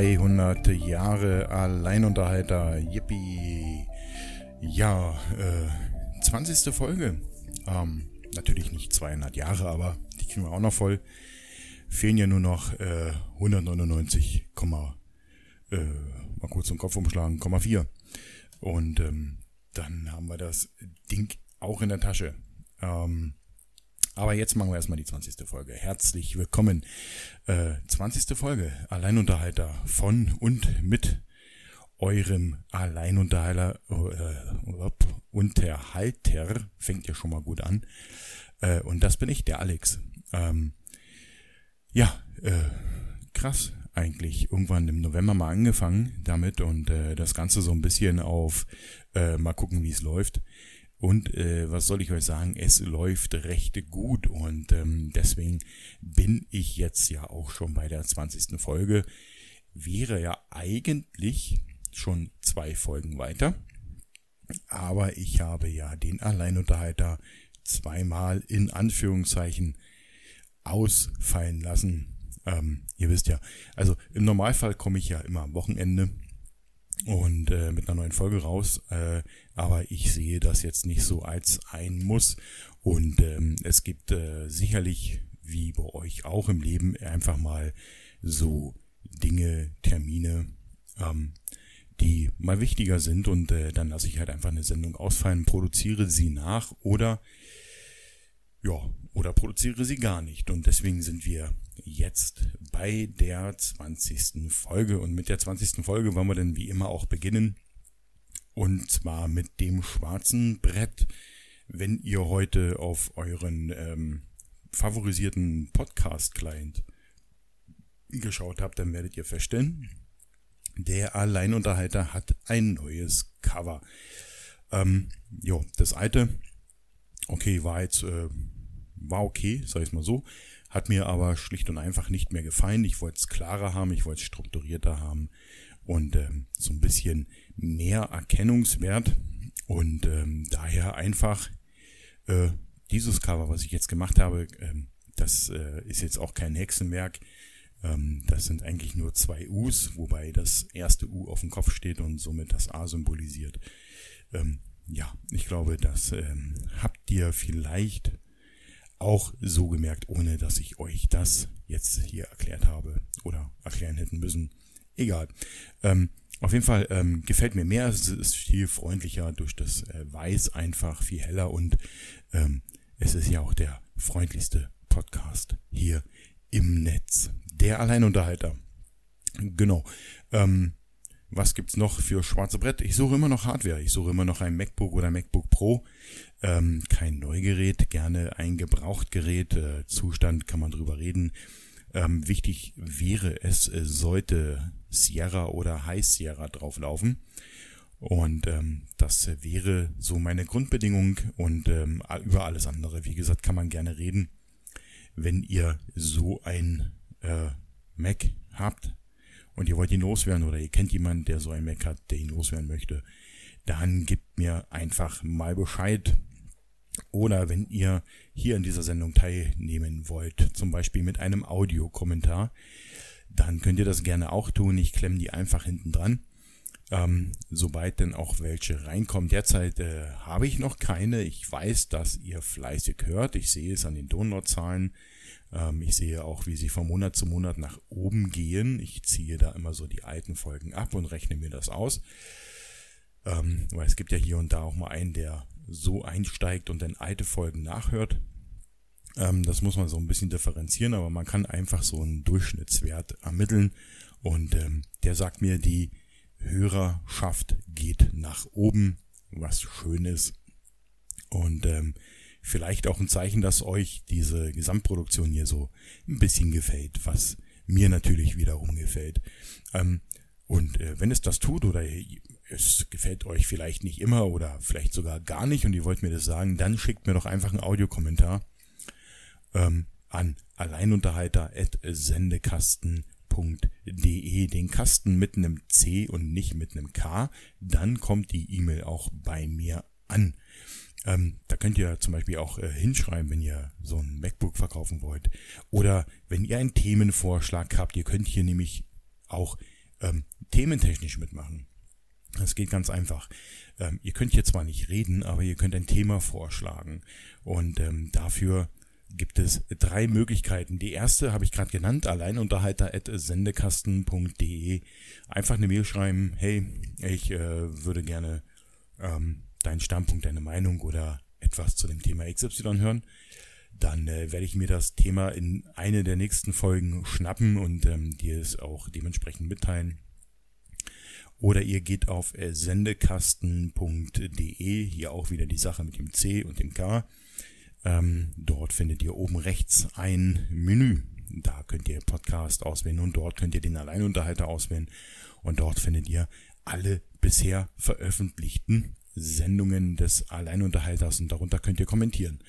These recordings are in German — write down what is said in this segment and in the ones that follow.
200 Jahre Alleinunterhalter. Yippie. Ja, äh, 20. Folge. Ähm, natürlich nicht 200 Jahre, aber die kriegen wir auch noch voll. Fehlen ja nur noch äh, 199, äh, mal kurz den Kopf umschlagen, 4. Und ähm, dann haben wir das Ding auch in der Tasche. Ähm, aber jetzt machen wir erstmal die 20. Folge. Herzlich willkommen. Äh, 20. Folge. Alleinunterhalter von und mit eurem Alleinunterhalter. Äh, Unterhalter. Fängt ja schon mal gut an. Äh, und das bin ich, der Alex. Ähm, ja, äh, krass eigentlich. Irgendwann im November mal angefangen damit und äh, das Ganze so ein bisschen auf äh, mal gucken, wie es läuft und äh, was soll ich euch sagen, es läuft recht gut und ähm, deswegen bin ich jetzt ja auch schon bei der 20. Folge. Wäre ja eigentlich schon zwei Folgen weiter. Aber ich habe ja den Alleinunterhalter zweimal in Anführungszeichen ausfallen lassen. Ähm, ihr wisst ja, also im Normalfall komme ich ja immer am Wochenende und äh, mit einer neuen Folge raus. Äh, aber ich sehe das jetzt nicht so als ein Muss. Und ähm, es gibt äh, sicherlich, wie bei euch auch im Leben, einfach mal so Dinge, Termine, ähm, die mal wichtiger sind. Und äh, dann lasse ich halt einfach eine Sendung ausfallen, produziere sie nach oder ja, oder produziere sie gar nicht. Und deswegen sind wir jetzt bei der 20. Folge. Und mit der 20. Folge wollen wir dann wie immer auch beginnen. Und zwar mit dem schwarzen Brett. Wenn ihr heute auf euren ähm, favorisierten Podcast-Client geschaut habt, dann werdet ihr feststellen, der Alleinunterhalter hat ein neues Cover. Ähm, jo, das alte, okay, war jetzt, äh, war okay, sag ich mal so. Hat mir aber schlicht und einfach nicht mehr gefallen. Ich wollte es klarer haben, ich wollte es strukturierter haben und ähm, so ein bisschen mehr Erkennungswert. Und ähm, daher einfach äh, dieses Cover, was ich jetzt gemacht habe, ähm, das äh, ist jetzt auch kein Hexenwerk. Ähm, das sind eigentlich nur zwei U's, wobei das erste U auf dem Kopf steht und somit das A symbolisiert. Ähm, ja, ich glaube, das ähm, habt ihr vielleicht auch so gemerkt, ohne dass ich euch das jetzt hier erklärt habe oder erklären hätten müssen. Egal. Ähm, auf jeden Fall ähm, gefällt mir mehr. Es ist viel freundlicher durch das äh, Weiß einfach viel heller und ähm, es ist ja auch der freundlichste Podcast hier im Netz. Der Alleinunterhalter. Genau. Ähm, was gibt's noch für schwarze Brett? Ich suche immer noch Hardware. Ich suche immer noch ein MacBook oder MacBook Pro. Ähm, kein Neugerät, gerne ein Gebrauchtgerät. Äh, Zustand kann man drüber reden. Ähm, wichtig wäre es, äh, sollte Sierra oder High Sierra drauflaufen. Und ähm, das wäre so meine Grundbedingung und ähm, über alles andere, wie gesagt, kann man gerne reden. Wenn ihr so ein äh, Mac habt, und ihr wollt ihn loswerden oder ihr kennt jemanden, der so ein Mac hat, der ihn loswerden möchte, dann gebt mir einfach mal Bescheid. Oder wenn ihr hier in dieser Sendung teilnehmen wollt, zum Beispiel mit einem Audiokommentar, dann könnt ihr das gerne auch tun. Ich klemme die einfach hinten dran. Ähm, sobald denn auch welche reinkommen. Derzeit äh, habe ich noch keine. Ich weiß, dass ihr fleißig hört. Ich sehe es an den Downloadzahlen. Ähm, ich sehe auch, wie sie von Monat zu Monat nach oben gehen. Ich ziehe da immer so die alten Folgen ab und rechne mir das aus. Ähm, weil es gibt ja hier und da auch mal einen, der so einsteigt und dann alte Folgen nachhört. Ähm, das muss man so ein bisschen differenzieren, aber man kann einfach so einen Durchschnittswert ermitteln und ähm, der sagt mir, die Hörerschaft geht nach oben, was schön ist. Und ähm, vielleicht auch ein Zeichen, dass euch diese Gesamtproduktion hier so ein bisschen gefällt, was mir natürlich wiederum gefällt. Ähm, und äh, wenn es das tut oder es gefällt euch vielleicht nicht immer oder vielleicht sogar gar nicht und ihr wollt mir das sagen, dann schickt mir doch einfach einen Audiokommentar ähm, an alleinunterhalter.sendekasten.de, den Kasten mit einem C und nicht mit einem K, dann kommt die E-Mail auch bei mir an. Ähm, da könnt ihr zum Beispiel auch äh, hinschreiben, wenn ihr so ein MacBook verkaufen wollt. Oder wenn ihr einen Themenvorschlag habt, ihr könnt hier nämlich auch ähm, thementechnisch mitmachen. Das geht ganz einfach. Ähm, ihr könnt hier zwar nicht reden, aber ihr könnt ein Thema vorschlagen. Und ähm, dafür gibt es drei Möglichkeiten. Die erste habe ich gerade genannt, alleinunterhalter.sendekasten.de. Einfach eine Mail schreiben, hey, ich äh, würde gerne ähm, deinen Standpunkt, deine Meinung oder etwas zu dem Thema XY hören. Dann äh, werde ich mir das Thema in eine der nächsten Folgen schnappen und ähm, dir es auch dementsprechend mitteilen. Oder ihr geht auf äh, sendekasten.de, hier auch wieder die Sache mit dem C und dem K. Ähm, dort findet ihr oben rechts ein Menü. Da könnt ihr Podcast auswählen und dort könnt ihr den Alleinunterhalter auswählen. Und dort findet ihr alle bisher veröffentlichten Sendungen des Alleinunterhalters und darunter könnt ihr kommentieren.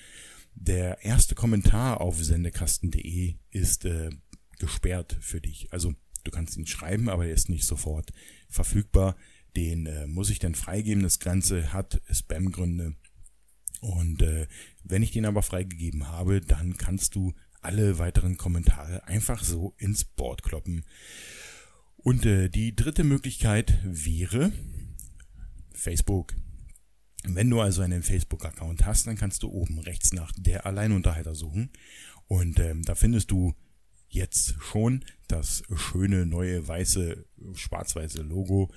Der erste Kommentar auf sendekasten.de ist äh, gesperrt für dich. Also du kannst ihn schreiben, aber er ist nicht sofort verfügbar. Den äh, muss ich dann freigeben. Das Ganze hat Spam-Gründe. Und äh, wenn ich den aber freigegeben habe, dann kannst du alle weiteren Kommentare einfach so ins Board kloppen. Und äh, die dritte Möglichkeit wäre Facebook. Wenn du also einen Facebook-Account hast, dann kannst du oben rechts nach der Alleinunterhalter suchen. Und ähm, da findest du jetzt schon das schöne neue weiße, schwarz-weiße Logo.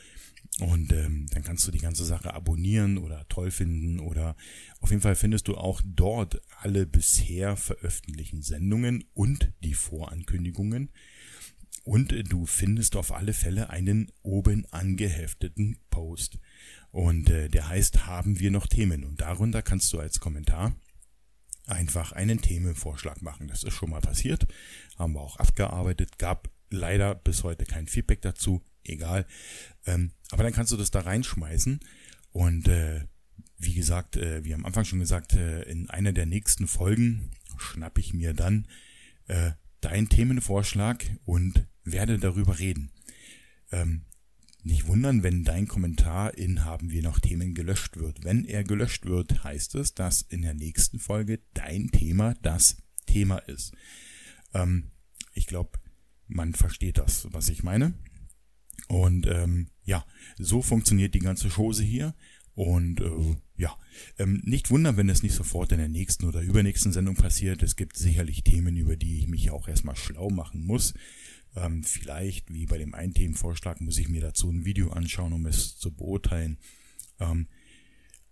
Und ähm, dann kannst du die ganze Sache abonnieren oder toll finden oder auf jeden Fall findest du auch dort alle bisher veröffentlichten Sendungen und die Vorankündigungen. Und du findest auf alle Fälle einen oben angehefteten Post. Und äh, der heißt, haben wir noch Themen? Und darunter kannst du als Kommentar einfach einen Themenvorschlag machen. Das ist schon mal passiert, haben wir auch abgearbeitet, gab leider bis heute kein Feedback dazu, egal. Ähm, aber dann kannst du das da reinschmeißen und äh, wie gesagt, äh, wie am Anfang schon gesagt, äh, in einer der nächsten Folgen schnapp ich mir dann äh, deinen Themenvorschlag und werde darüber reden. Ähm, nicht wundern, wenn dein Kommentar in haben wir noch Themen gelöscht wird. Wenn er gelöscht wird, heißt es, dass in der nächsten Folge dein Thema das Thema ist. Ähm, ich glaube, man versteht das, was ich meine. Und ähm, ja, so funktioniert die ganze Chose hier. Und äh, ja, ähm, nicht wundern, wenn es nicht sofort in der nächsten oder übernächsten Sendung passiert. Es gibt sicherlich Themen, über die ich mich auch erstmal schlau machen muss. Ähm, vielleicht, wie bei dem einen Themenvorschlag, muss ich mir dazu ein Video anschauen, um es zu beurteilen. Ähm,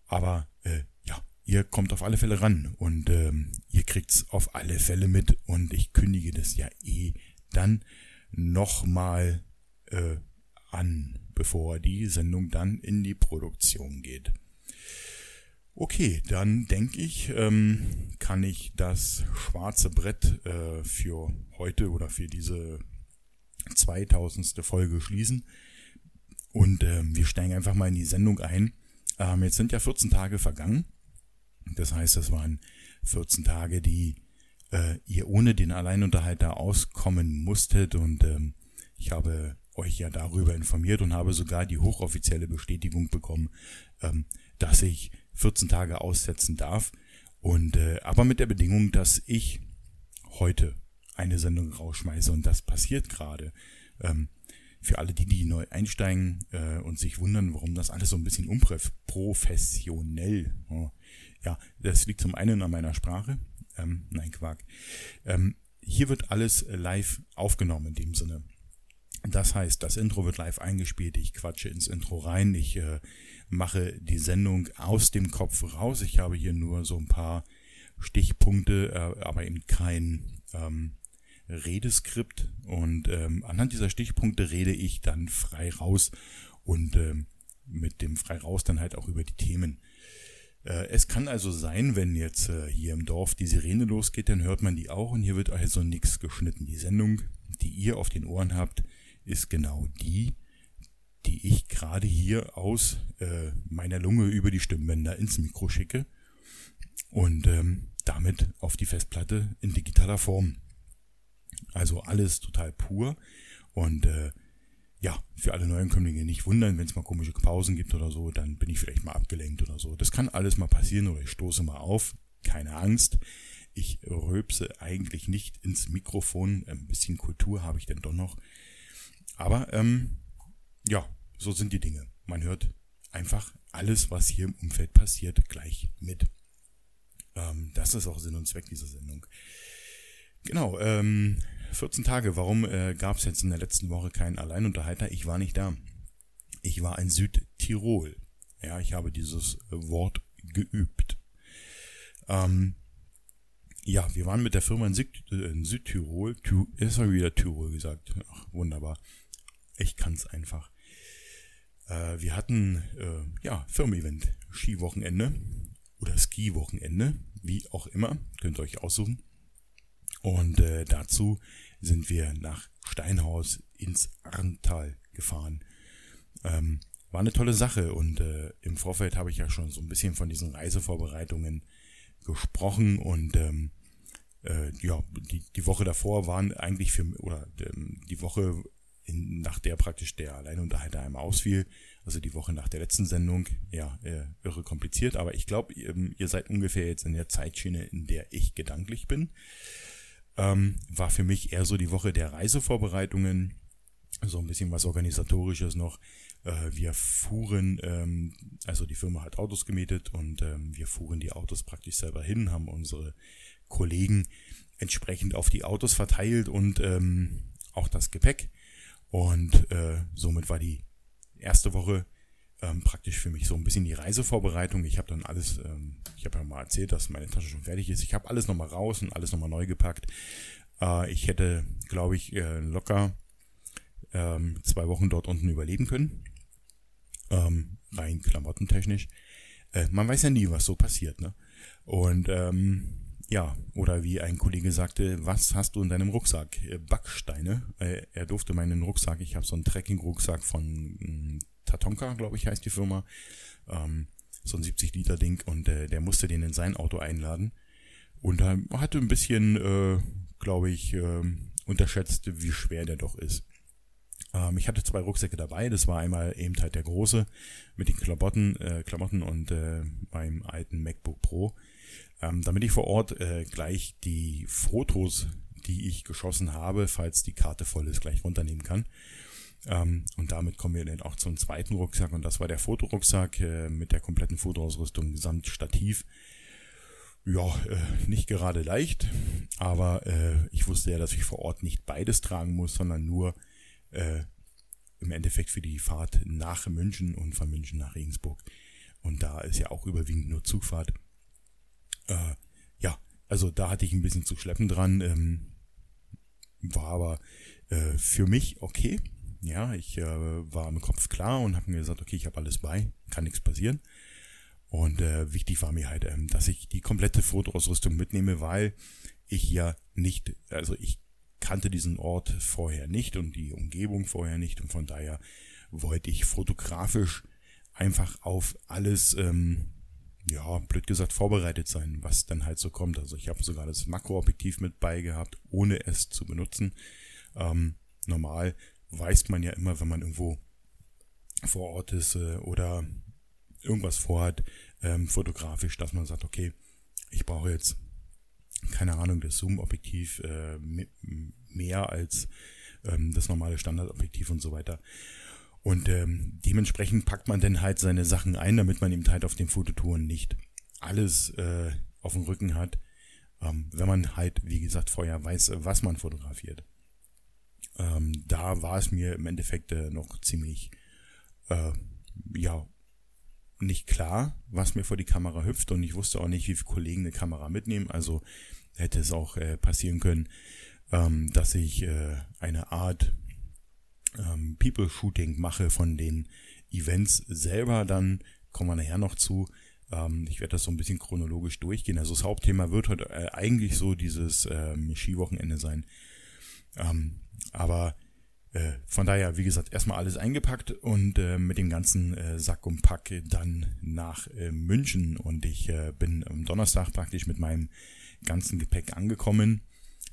aber äh, ja, ihr kommt auf alle Fälle ran und ähm, ihr kriegt's auf alle Fälle mit und ich kündige das ja eh dann nochmal äh, an, bevor die Sendung dann in die Produktion geht. Okay, dann denke ich, ähm, kann ich das schwarze Brett äh, für heute oder für diese 2000. Folge schließen. Und ähm, wir steigen einfach mal in die Sendung ein. Ähm, jetzt sind ja 14 Tage vergangen. Das heißt, es waren 14 Tage, die äh, ihr ohne den Alleinunterhalter auskommen musstet. Und ähm, ich habe euch ja darüber informiert und habe sogar die hochoffizielle Bestätigung bekommen, ähm, dass ich 14 Tage aussetzen darf. Und äh, aber mit der Bedingung, dass ich heute eine Sendung rausschmeiße und das passiert gerade. Ähm, für alle die, die neu einsteigen äh, und sich wundern, warum das alles so ein bisschen unprofessionell. Oh, ja, das liegt zum einen an meiner Sprache. Ähm, nein, Quark. Ähm, hier wird alles live aufgenommen in dem Sinne. Das heißt, das Intro wird live eingespielt, ich quatsche ins Intro rein, ich äh, mache die Sendung aus dem Kopf raus. Ich habe hier nur so ein paar Stichpunkte, äh, aber eben kein ähm, Redeskript und ähm, anhand dieser Stichpunkte rede ich dann frei raus und ähm, mit dem frei raus dann halt auch über die Themen. Äh, es kann also sein, wenn jetzt äh, hier im Dorf die Sirene losgeht, dann hört man die auch und hier wird also nichts geschnitten. Die Sendung, die ihr auf den Ohren habt, ist genau die, die ich gerade hier aus äh, meiner Lunge über die Stimmbänder ins Mikro schicke und ähm, damit auf die Festplatte in digitaler Form. Also alles total pur. Und äh, ja, für alle Neuankömmlinge nicht wundern, wenn es mal komische Pausen gibt oder so, dann bin ich vielleicht mal abgelenkt oder so. Das kann alles mal passieren oder ich stoße mal auf. Keine Angst. Ich röpse eigentlich nicht ins Mikrofon. Ein bisschen Kultur habe ich denn doch noch. Aber ähm, ja, so sind die Dinge. Man hört einfach alles, was hier im Umfeld passiert, gleich mit. Ähm, das ist auch Sinn und Zweck dieser Sendung. Genau, ähm, 14 Tage. Warum äh, gab es jetzt in der letzten Woche keinen Alleinunterhalter? Ich war nicht da. Ich war in Südtirol. Ja, ich habe dieses Wort geübt. Ähm, ja, wir waren mit der Firma in, Süd, äh, in Südtirol. Jetzt habe ich wieder Tirol gesagt. Ach, wunderbar. Ich kann es einfach. Äh, wir hatten äh, ja Firmen-Event, Skiwochenende oder Ski-Wochenende, wie auch immer, könnt ihr euch aussuchen. Und äh, dazu sind wir nach Steinhaus ins Arntal gefahren. Ähm, war eine tolle Sache und äh, im Vorfeld habe ich ja schon so ein bisschen von diesen Reisevorbereitungen gesprochen und ähm, äh, ja, die, die Woche davor waren eigentlich für, oder ähm, die Woche, in, nach der praktisch der Alleinunterhalter einmal ausfiel, also die Woche nach der letzten Sendung, ja, äh, irre kompliziert, aber ich glaube, ihr, ihr seid ungefähr jetzt in der Zeitschiene, in der ich gedanklich bin. Ähm, war für mich eher so die Woche der Reisevorbereitungen, so ein bisschen was Organisatorisches noch. Äh, wir fuhren, ähm, also die Firma hat Autos gemietet und ähm, wir fuhren die Autos praktisch selber hin, haben unsere Kollegen entsprechend auf die Autos verteilt und ähm, auch das Gepäck. Und äh, somit war die erste Woche ähm, praktisch für mich so ein bisschen die Reisevorbereitung. Ich habe dann alles, ähm, ich habe ja mal erzählt, dass meine Tasche schon fertig ist. Ich habe alles nochmal raus und alles nochmal neu gepackt. Äh, ich hätte, glaube ich, äh, locker ähm, zwei Wochen dort unten überleben können. Ähm, rein klamottentechnisch. Äh, man weiß ja nie, was so passiert. Ne? Und ähm, ja, oder wie ein Kollege sagte, was hast du in deinem Rucksack? Äh, Backsteine. Äh, er durfte meinen Rucksack, ich habe so einen Trekking-Rucksack von mm, Tatonka, glaube ich, heißt die Firma. Ähm, so ein 70-Liter-Ding und äh, der musste den in sein Auto einladen. Und er hatte ein bisschen, äh, glaube ich, äh, unterschätzt, wie schwer der doch ist. Ähm, ich hatte zwei Rucksäcke dabei. Das war einmal eben halt der große mit den Klamotten, äh, Klamotten und äh, meinem alten MacBook Pro. Ähm, damit ich vor Ort äh, gleich die Fotos, die ich geschossen habe, falls die Karte voll ist, gleich runternehmen kann. Ähm, und damit kommen wir dann auch zum zweiten Rucksack und das war der Fotorucksack äh, mit der kompletten Fotoausrüstung samt Stativ. Ja, äh, nicht gerade leicht, aber äh, ich wusste ja, dass ich vor Ort nicht beides tragen muss, sondern nur äh, im Endeffekt für die Fahrt nach München und von München nach Regensburg. Und da ist ja auch überwiegend nur Zugfahrt. Äh, ja, also da hatte ich ein bisschen zu schleppen dran, ähm, war aber äh, für mich okay. Ja, ich äh, war im Kopf klar und habe mir gesagt, okay, ich habe alles bei, kann nichts passieren. Und äh, wichtig war mir halt, ähm, dass ich die komplette Fotoausrüstung mitnehme, weil ich ja nicht, also ich kannte diesen Ort vorher nicht und die Umgebung vorher nicht und von daher wollte ich fotografisch einfach auf alles, ähm, ja, blöd gesagt, vorbereitet sein, was dann halt so kommt. Also ich habe sogar das Makroobjektiv mit bei gehabt, ohne es zu benutzen. Ähm, normal weiß man ja immer, wenn man irgendwo vor Ort ist äh, oder irgendwas vorhat, ähm, fotografisch, dass man sagt, okay, ich brauche jetzt, keine Ahnung, das Zoom-Objektiv äh, mehr als ähm, das normale Standardobjektiv und so weiter. Und ähm, dementsprechend packt man dann halt seine Sachen ein, damit man eben halt auf den Fototouren nicht alles äh, auf dem Rücken hat, ähm, wenn man halt, wie gesagt, vorher weiß, was man fotografiert ähm, da war es mir im Endeffekt äh, noch ziemlich, äh, ja, nicht klar, was mir vor die Kamera hüpft und ich wusste auch nicht, wie viele Kollegen eine Kamera mitnehmen. Also hätte es auch äh, passieren können, ähm, dass ich äh, eine Art ähm, People-Shooting mache von den Events selber. Dann kommen wir nachher noch zu. Ähm, ich werde das so ein bisschen chronologisch durchgehen. Also das Hauptthema wird heute äh, eigentlich so dieses ähm, Skiwochenende sein. Ähm, aber äh, von daher, wie gesagt, erstmal alles eingepackt und äh, mit dem ganzen äh, Sack und Pack dann nach äh, München. Und ich äh, bin am Donnerstag praktisch mit meinem ganzen Gepäck angekommen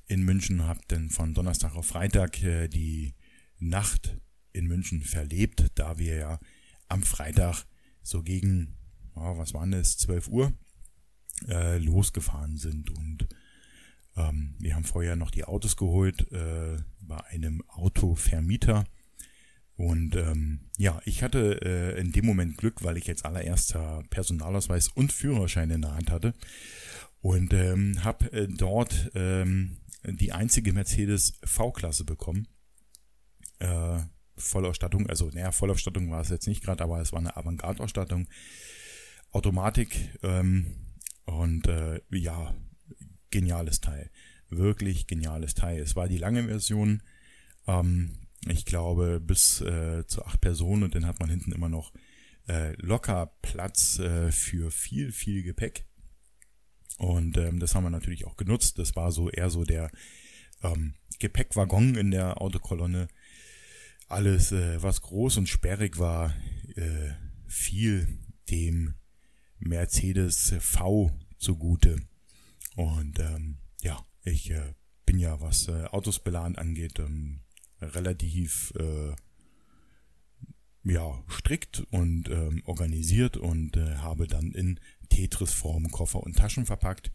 in München, habe dann von Donnerstag auf Freitag äh, die Nacht in München verlebt, da wir ja am Freitag so gegen, oh, was waren das, 12 Uhr losgefahren sind und ähm, wir haben vorher noch die Autos geholt äh, bei einem Autovermieter Und ähm, ja, ich hatte äh, in dem Moment Glück, weil ich jetzt allererster Personalausweis und Führerschein in der Hand hatte und ähm, habe äh, dort ähm, die einzige Mercedes V-Klasse bekommen. Äh, Vollausstattung, also naja, Vollausstattung war es jetzt nicht gerade, aber es war eine Avantgarde-Ausstattung. Automatik ähm, und äh, ja, geniales Teil. Wirklich geniales Teil. Es war die lange Version. Ähm, ich glaube, bis äh, zu acht Personen und dann hat man hinten immer noch äh, locker Platz äh, für viel, viel Gepäck. Und ähm, das haben wir natürlich auch genutzt. Das war so eher so der ähm, Gepäckwaggon in der Autokolonne. Alles, äh, was groß und sperrig war, äh, fiel dem Mercedes V zugute. Und ähm, ja, ich äh, bin ja, was äh, Autos beladen angeht, ähm, relativ äh, ja, strikt und ähm, organisiert und äh, habe dann in Tetris-Form Koffer und Taschen verpackt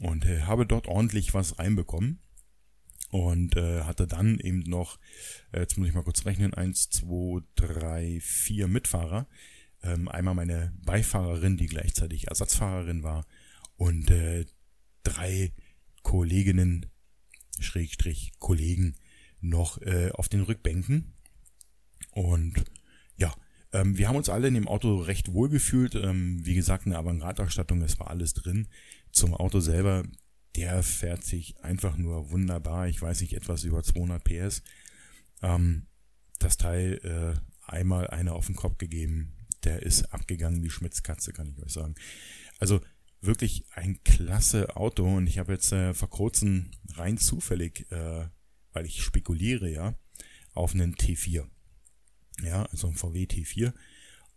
und äh, habe dort ordentlich was reinbekommen und äh, hatte dann eben noch, äh, jetzt muss ich mal kurz rechnen, eins, zwei, drei, vier Mitfahrer. Ähm, einmal meine Beifahrerin, die gleichzeitig Ersatzfahrerin war und äh, drei Kolleginnen, Schrägstrich Kollegen, noch äh, auf den Rückbänken. Und ja, ähm, wir haben uns alle in dem Auto recht wohl gefühlt. Ähm, wie gesagt, eine Avantgarde-Ausstattung, es war alles drin. Zum Auto selber, der fährt sich einfach nur wunderbar. Ich weiß nicht, etwas über 200 PS. Ähm, das Teil äh, einmal eine auf den Kopf gegeben. Der ist abgegangen wie Schmitzkatze, kann ich euch sagen. Also wirklich ein klasse Auto und ich habe jetzt äh, vor kurzem rein zufällig äh, weil ich spekuliere ja, auf einen T4. Ja, also ein VW T4.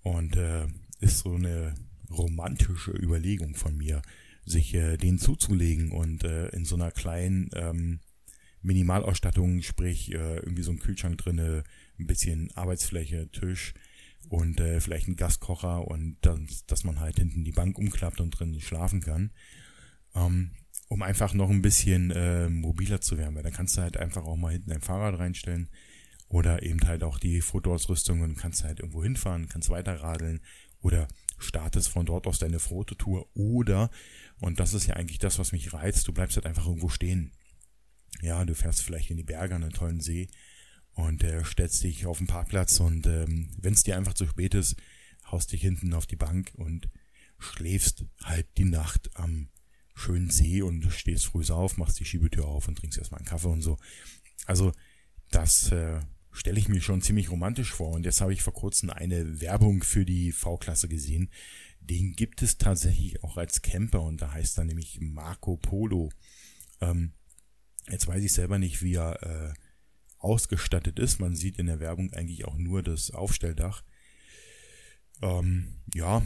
Und äh, ist so eine romantische Überlegung von mir, sich äh, den zuzulegen und äh, in so einer kleinen ähm, Minimalausstattung, sprich äh, irgendwie so ein Kühlschrank drinne, ein bisschen Arbeitsfläche, Tisch und äh, vielleicht ein Gaskocher und dann, dass man halt hinten die Bank umklappt und drin schlafen kann. Ähm, um einfach noch ein bisschen äh, mobiler zu werden, weil dann kannst du halt einfach auch mal hinten ein Fahrrad reinstellen oder eben halt auch die Fotoausrüstung und kannst halt irgendwo hinfahren, kannst weiterradeln oder startest von dort aus deine Fototour oder, und das ist ja eigentlich das, was mich reizt, du bleibst halt einfach irgendwo stehen. Ja, du fährst vielleicht in die Berge an einen tollen See und äh, stellst dich auf den Parkplatz und ähm, wenn es dir einfach zu spät ist, haust dich hinten auf die Bank und schläfst halt die Nacht am schönen See und stehst früh auf, machst die Schiebetür auf und trinkst erstmal einen Kaffee und so. Also das äh, stelle ich mir schon ziemlich romantisch vor. Und jetzt habe ich vor kurzem eine Werbung für die V-Klasse gesehen. Den gibt es tatsächlich auch als Camper und da heißt er nämlich Marco Polo. Ähm, jetzt weiß ich selber nicht, wie er äh, ausgestattet ist. Man sieht in der Werbung eigentlich auch nur das Aufstelldach. Ähm, ja,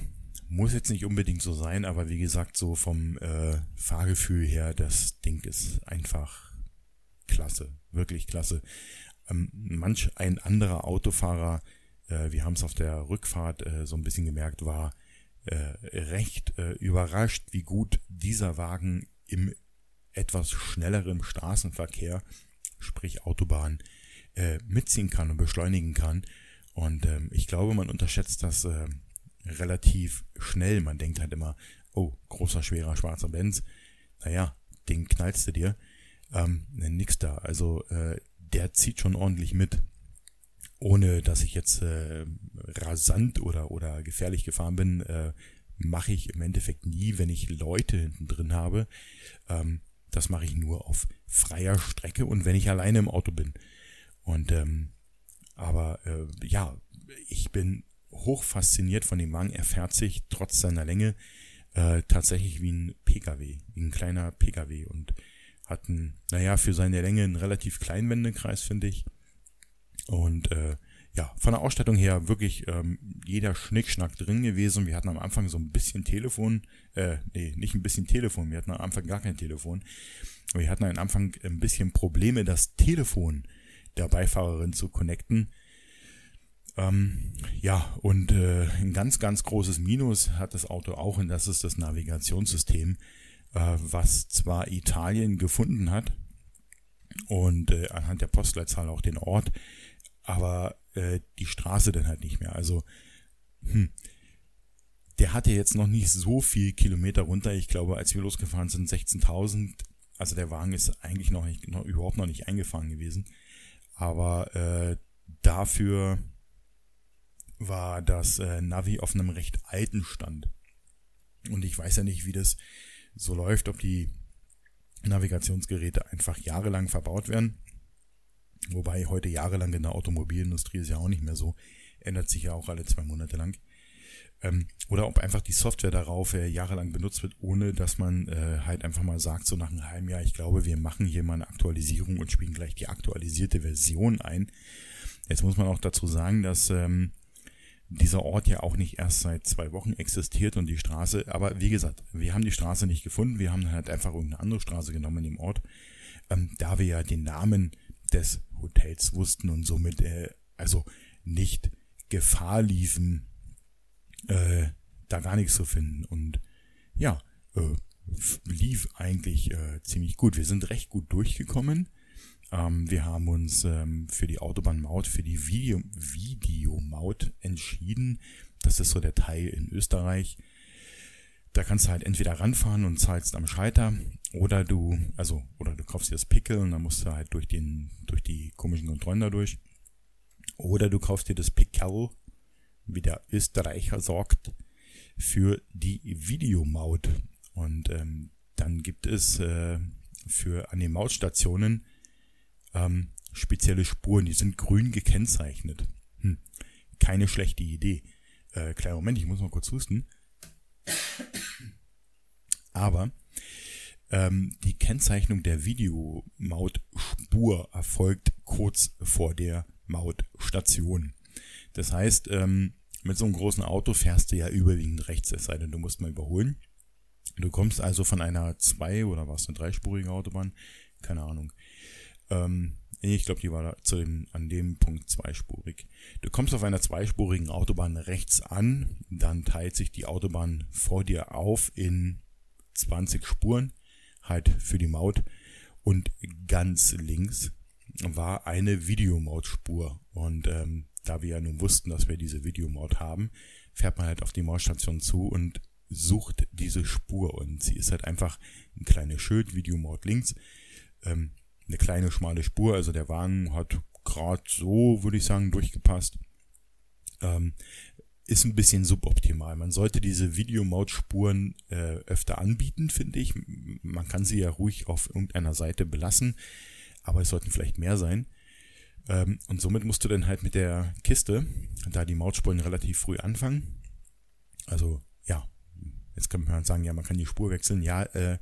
muss jetzt nicht unbedingt so sein, aber wie gesagt, so vom äh, Fahrgefühl her, das Ding ist einfach klasse, wirklich klasse. Ähm, manch ein anderer Autofahrer, äh, wir haben es auf der Rückfahrt äh, so ein bisschen gemerkt, war äh, recht äh, überrascht, wie gut dieser Wagen im etwas schnelleren Straßenverkehr, sprich Autobahn, äh, mitziehen kann und beschleunigen kann. Und ähm, ich glaube, man unterschätzt das äh, relativ schnell. Man denkt halt immer, oh, großer, schwerer, schwarzer Benz. Naja, den knallst du dir. Ähm, nix da. Also äh, der zieht schon ordentlich mit. Ohne dass ich jetzt äh, rasant oder, oder gefährlich gefahren bin, äh, mache ich im Endeffekt nie, wenn ich Leute hinten drin habe. Ähm, das mache ich nur auf freier Strecke und wenn ich alleine im Auto bin. Und ähm, aber äh, ja, ich bin hoch fasziniert von dem Wagen. Er fährt sich trotz seiner Länge äh, tatsächlich wie ein Pkw, wie ein kleiner Pkw und hat einen, naja, für seine Länge einen relativ kleinen Wendekreis, finde ich. Und äh, ja, von der Ausstattung her wirklich ähm, jeder Schnickschnack drin gewesen. Wir hatten am Anfang so ein bisschen Telefon, äh, nee, nicht ein bisschen Telefon, wir hatten am Anfang gar kein Telefon. Wir hatten am Anfang ein bisschen Probleme, das Telefon der Beifahrerin zu connecten. Ähm, ja, und äh, ein ganz, ganz großes Minus hat das Auto auch, und das ist das Navigationssystem, äh, was zwar Italien gefunden hat und äh, anhand der Postleitzahl auch den Ort, aber äh, die Straße dann halt nicht mehr. Also, hm, der hatte jetzt noch nicht so viel Kilometer runter. Ich glaube, als wir losgefahren sind, 16.000. Also der Wagen ist eigentlich noch, nicht, noch überhaupt noch nicht eingefahren gewesen. Aber äh, dafür war das äh, Navi auf einem recht alten Stand. Und ich weiß ja nicht, wie das so läuft, ob die Navigationsgeräte einfach jahrelang verbaut werden. Wobei heute jahrelang in der Automobilindustrie ist ja auch nicht mehr so. Ändert sich ja auch alle zwei Monate lang. Ähm, oder ob einfach die Software darauf äh, jahrelang benutzt wird, ohne dass man äh, halt einfach mal sagt, so nach einem halben Jahr, ich glaube, wir machen hier mal eine Aktualisierung und spielen gleich die aktualisierte Version ein. Jetzt muss man auch dazu sagen, dass ähm, dieser Ort ja auch nicht erst seit zwei Wochen existiert und die Straße, aber wie gesagt, wir haben die Straße nicht gefunden, wir haben halt einfach irgendeine andere Straße genommen in dem Ort, ähm, da wir ja den Namen des Hotels wussten und somit äh, also nicht Gefahr liefen, äh, da gar nichts zu finden. Und ja, äh, lief eigentlich äh, ziemlich gut. Wir sind recht gut durchgekommen. Ähm, wir haben uns ähm, für die Autobahnmaut, für die Video Videomaut entschieden. Das ist so der Teil in Österreich. Da kannst du halt entweder ranfahren und zahlst am Schalter oder du, also, oder du kaufst dir das Pickel und dann musst du halt durch den, durch die komischen Kontrollen da durch. Oder du kaufst dir das Pickel wie der Österreicher sagt, für die Videomaut. Und ähm, dann gibt es äh, für an den Mautstationen ähm, spezielle Spuren, die sind grün gekennzeichnet. Hm. Keine schlechte Idee. Äh, kleiner Moment, ich muss mal kurz husten. Aber ähm, die Kennzeichnung der Videomautspur erfolgt kurz vor der Mautstation. Das heißt, ähm, mit so einem großen Auto fährst du ja überwiegend rechts, es sei denn, du musst mal überholen. Du kommst also von einer zwei oder was, eine dreispurige Autobahn? Keine Ahnung. Ähm, ich glaube, die war zu dem, an dem Punkt zweispurig. Du kommst auf einer zweispurigen Autobahn rechts an, dann teilt sich die Autobahn vor dir auf in 20 Spuren, halt für die Maut. Und ganz links war eine Videomautspur. Und ähm, da wir ja nun wussten, dass wir diese Videomord haben, fährt man halt auf die Mordstation zu und sucht diese Spur und sie ist halt einfach ein kleines Schild, Videomord links, ähm, eine kleine schmale Spur, also der Wagen hat gerade so, würde ich sagen, durchgepasst. Ähm, ist ein bisschen suboptimal. Man sollte diese Videomaut-Spuren äh, öfter anbieten, finde ich. Man kann sie ja ruhig auf irgendeiner Seite belassen, aber es sollten vielleicht mehr sein. Ähm, und somit musst du dann halt mit der Kiste, da die Mautspuren relativ früh anfangen, also ja, jetzt kann man sagen, ja, man kann die Spur wechseln. Ja, äh,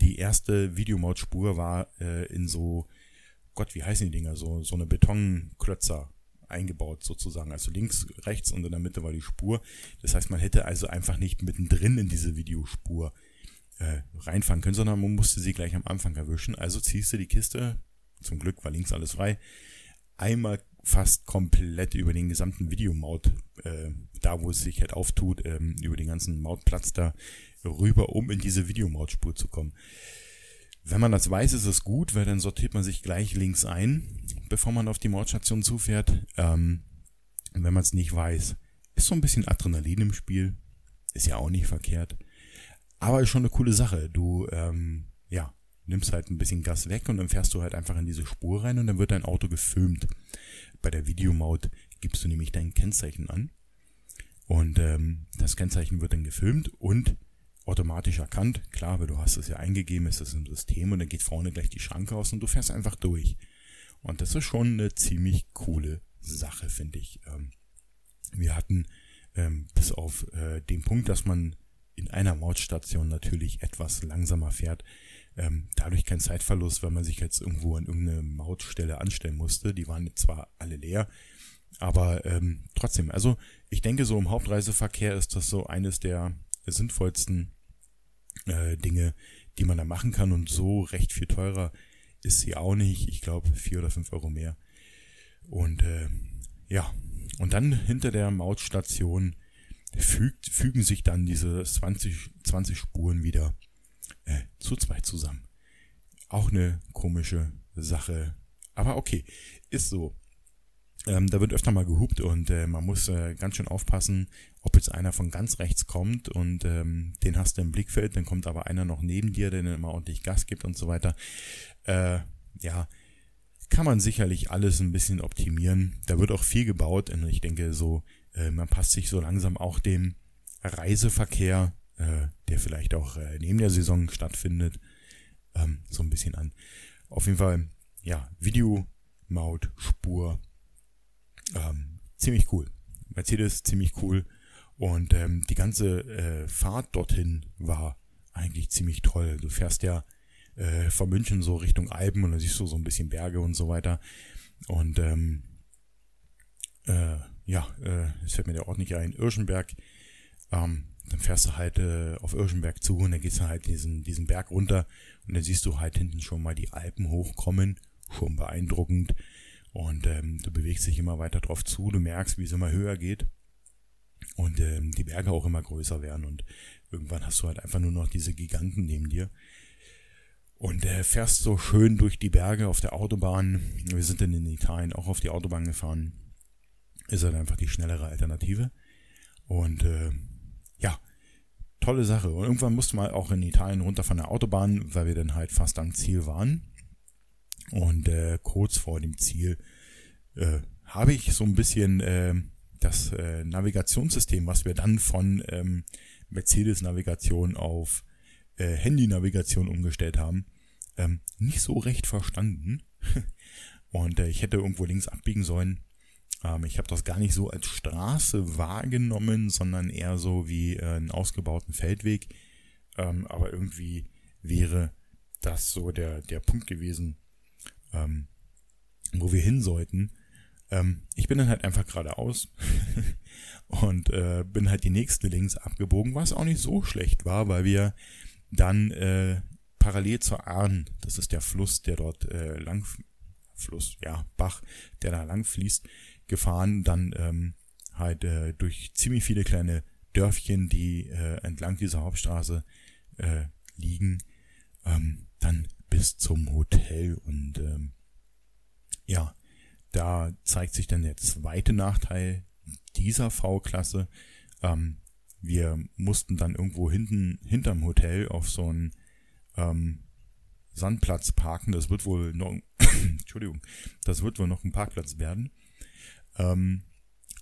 die erste Videomautspur war äh, in so, Gott, wie heißen die Dinger, so, so eine Betonklötzer eingebaut sozusagen. Also links, rechts und in der Mitte war die Spur. Das heißt, man hätte also einfach nicht mittendrin in diese Videospur äh, reinfahren können, sondern man musste sie gleich am Anfang erwischen. Also ziehst du die Kiste, zum Glück war links alles frei, einmal fast komplett über den gesamten Videomaut, äh, da wo es sich halt auftut, ähm, über den ganzen Mautplatz da rüber, um in diese Videomautspur zu kommen. Wenn man das weiß, ist es gut, weil dann sortiert man sich gleich links ein, bevor man auf die Mautstation zufährt. Ähm, wenn man es nicht weiß, ist so ein bisschen Adrenalin im Spiel, ist ja auch nicht verkehrt, aber ist schon eine coole Sache. Du, ähm, ja, nimmst halt ein bisschen Gas weg und dann fährst du halt einfach in diese Spur rein und dann wird dein Auto gefilmt. Bei der Videomaut gibst du nämlich dein Kennzeichen an und ähm, das Kennzeichen wird dann gefilmt und automatisch erkannt. Klar, weil du hast es ja eingegeben, ist es im System und dann geht vorne gleich die Schranke aus und du fährst einfach durch. Und das ist schon eine ziemlich coole Sache, finde ich. Ähm, wir hatten ähm, bis auf äh, den Punkt, dass man in einer Mautstation natürlich etwas langsamer fährt, ähm, dadurch kein Zeitverlust, weil man sich jetzt irgendwo an irgendeine Mautstelle anstellen musste. Die waren zwar alle leer, aber ähm, trotzdem, also ich denke, so im Hauptreiseverkehr ist das so eines der sinnvollsten äh, Dinge, die man da machen kann und so recht viel teurer ist sie auch nicht. Ich glaube, vier oder fünf Euro mehr. Und äh, ja, und dann hinter der Mautstation fügt, fügen sich dann diese 20, 20 Spuren wieder äh, zu zweit zusammen. Auch eine komische Sache. Aber okay, ist so. Ähm, da wird öfter mal gehupt und äh, man muss äh, ganz schön aufpassen, ob jetzt einer von ganz rechts kommt und ähm, den hast du im Blickfeld, dann kommt aber einer noch neben dir, der dann immer ordentlich Gas gibt und so weiter. Äh, ja, kann man sicherlich alles ein bisschen optimieren. Da wird auch viel gebaut und ich denke so, äh, man passt sich so langsam auch dem Reiseverkehr, äh, der vielleicht auch äh, neben der Saison stattfindet, ähm, so ein bisschen an. Auf jeden Fall, ja, Videomaut, Spur, ähm, ziemlich cool. Mercedes ziemlich cool. Und ähm, die ganze äh, Fahrt dorthin war eigentlich ziemlich toll. Du fährst ja äh, von München so Richtung Alpen und dann siehst du so ein bisschen Berge und so weiter. Und ähm, äh, ja, äh, es fällt mir der Ort nicht ein, Irschenberg. Ähm, dann fährst du halt äh, auf Irschenberg zu und dann gehst du halt diesen, diesen Berg runter und dann siehst du halt hinten schon mal die Alpen hochkommen. Schon beeindruckend. Und ähm, du bewegst dich immer weiter drauf zu, du merkst, wie es immer höher geht und ähm, die Berge auch immer größer werden und irgendwann hast du halt einfach nur noch diese Giganten neben dir und äh, fährst so schön durch die Berge auf der Autobahn. Wir sind dann in Italien auch auf die Autobahn gefahren. Ist halt einfach die schnellere Alternative. Und äh, ja, tolle Sache. Und irgendwann musste man auch in Italien runter von der Autobahn, weil wir dann halt fast am Ziel waren. Und äh, kurz vor dem Ziel äh, habe ich so ein bisschen äh, das äh, Navigationssystem, was wir dann von ähm, Mercedes Navigation auf äh, Handy-Navigation umgestellt haben, ähm, nicht so recht verstanden. Und äh, ich hätte irgendwo links abbiegen sollen. Ähm, ich habe das gar nicht so als Straße wahrgenommen, sondern eher so wie äh, einen ausgebauten Feldweg. Ähm, aber irgendwie wäre das so der, der Punkt gewesen, ähm, wo wir hin sollten. Ähm, ich bin dann halt einfach geradeaus und äh, bin halt die nächste links abgebogen, was auch nicht so schlecht war, weil wir dann äh, parallel zur Arn, das ist der Fluss, der dort äh, lang, Fluss, ja, Bach, der da lang fließt, gefahren, dann ähm, halt äh, durch ziemlich viele kleine Dörfchen, die äh, entlang dieser Hauptstraße äh, liegen, ähm, dann bis zum Hotel und ähm, ja, da zeigt sich dann der zweite Nachteil dieser V-Klasse. Ähm, wir mussten dann irgendwo hinten, hinterm Hotel auf so einen ähm, Sandplatz parken. Das wird wohl noch, Entschuldigung, das wird wohl noch ein Parkplatz werden. Ähm,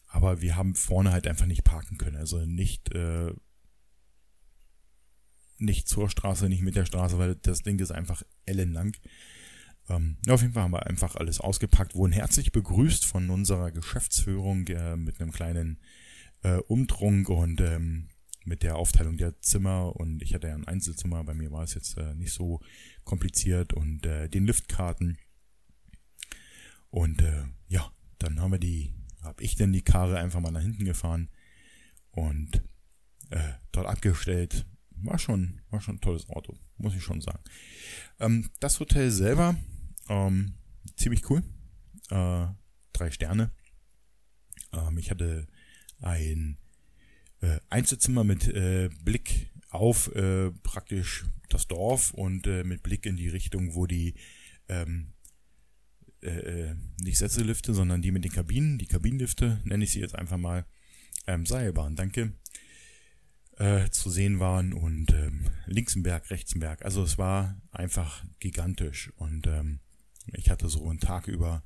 aber wir haben vorne halt einfach nicht parken können. Also nicht, äh, nicht zur Straße, nicht mit der Straße, weil das Ding ist einfach ellenlang. Ähm, auf jeden Fall haben wir einfach alles ausgepackt, wurden herzlich begrüßt von unserer Geschäftsführung äh, mit einem kleinen äh, Umtrunk und ähm, mit der Aufteilung der Zimmer und ich hatte ja ein Einzelzimmer, bei mir war es jetzt äh, nicht so kompliziert und äh, den Liftkarten. Und äh, ja, dann haben wir die, habe ich denn die Karre einfach mal nach hinten gefahren und äh, dort abgestellt. War schon, war schon ein tolles Auto, muss ich schon sagen. Ähm, das Hotel selber, ähm, ziemlich cool. Äh, drei Sterne. Ähm, ich hatte ein äh, Einzelzimmer mit äh, Blick auf äh, praktisch das Dorf und äh, mit Blick in die Richtung, wo die ähm, äh, nicht Sätzelifte, sondern die mit den Kabinen, die Kabinenlifte, nenne ich sie jetzt einfach mal, ähm, Seilbahn, danke, äh, zu sehen waren und ähm, links ein Berg, rechts ein Berg. Also es war einfach gigantisch und ähm, ich hatte so einen Tag über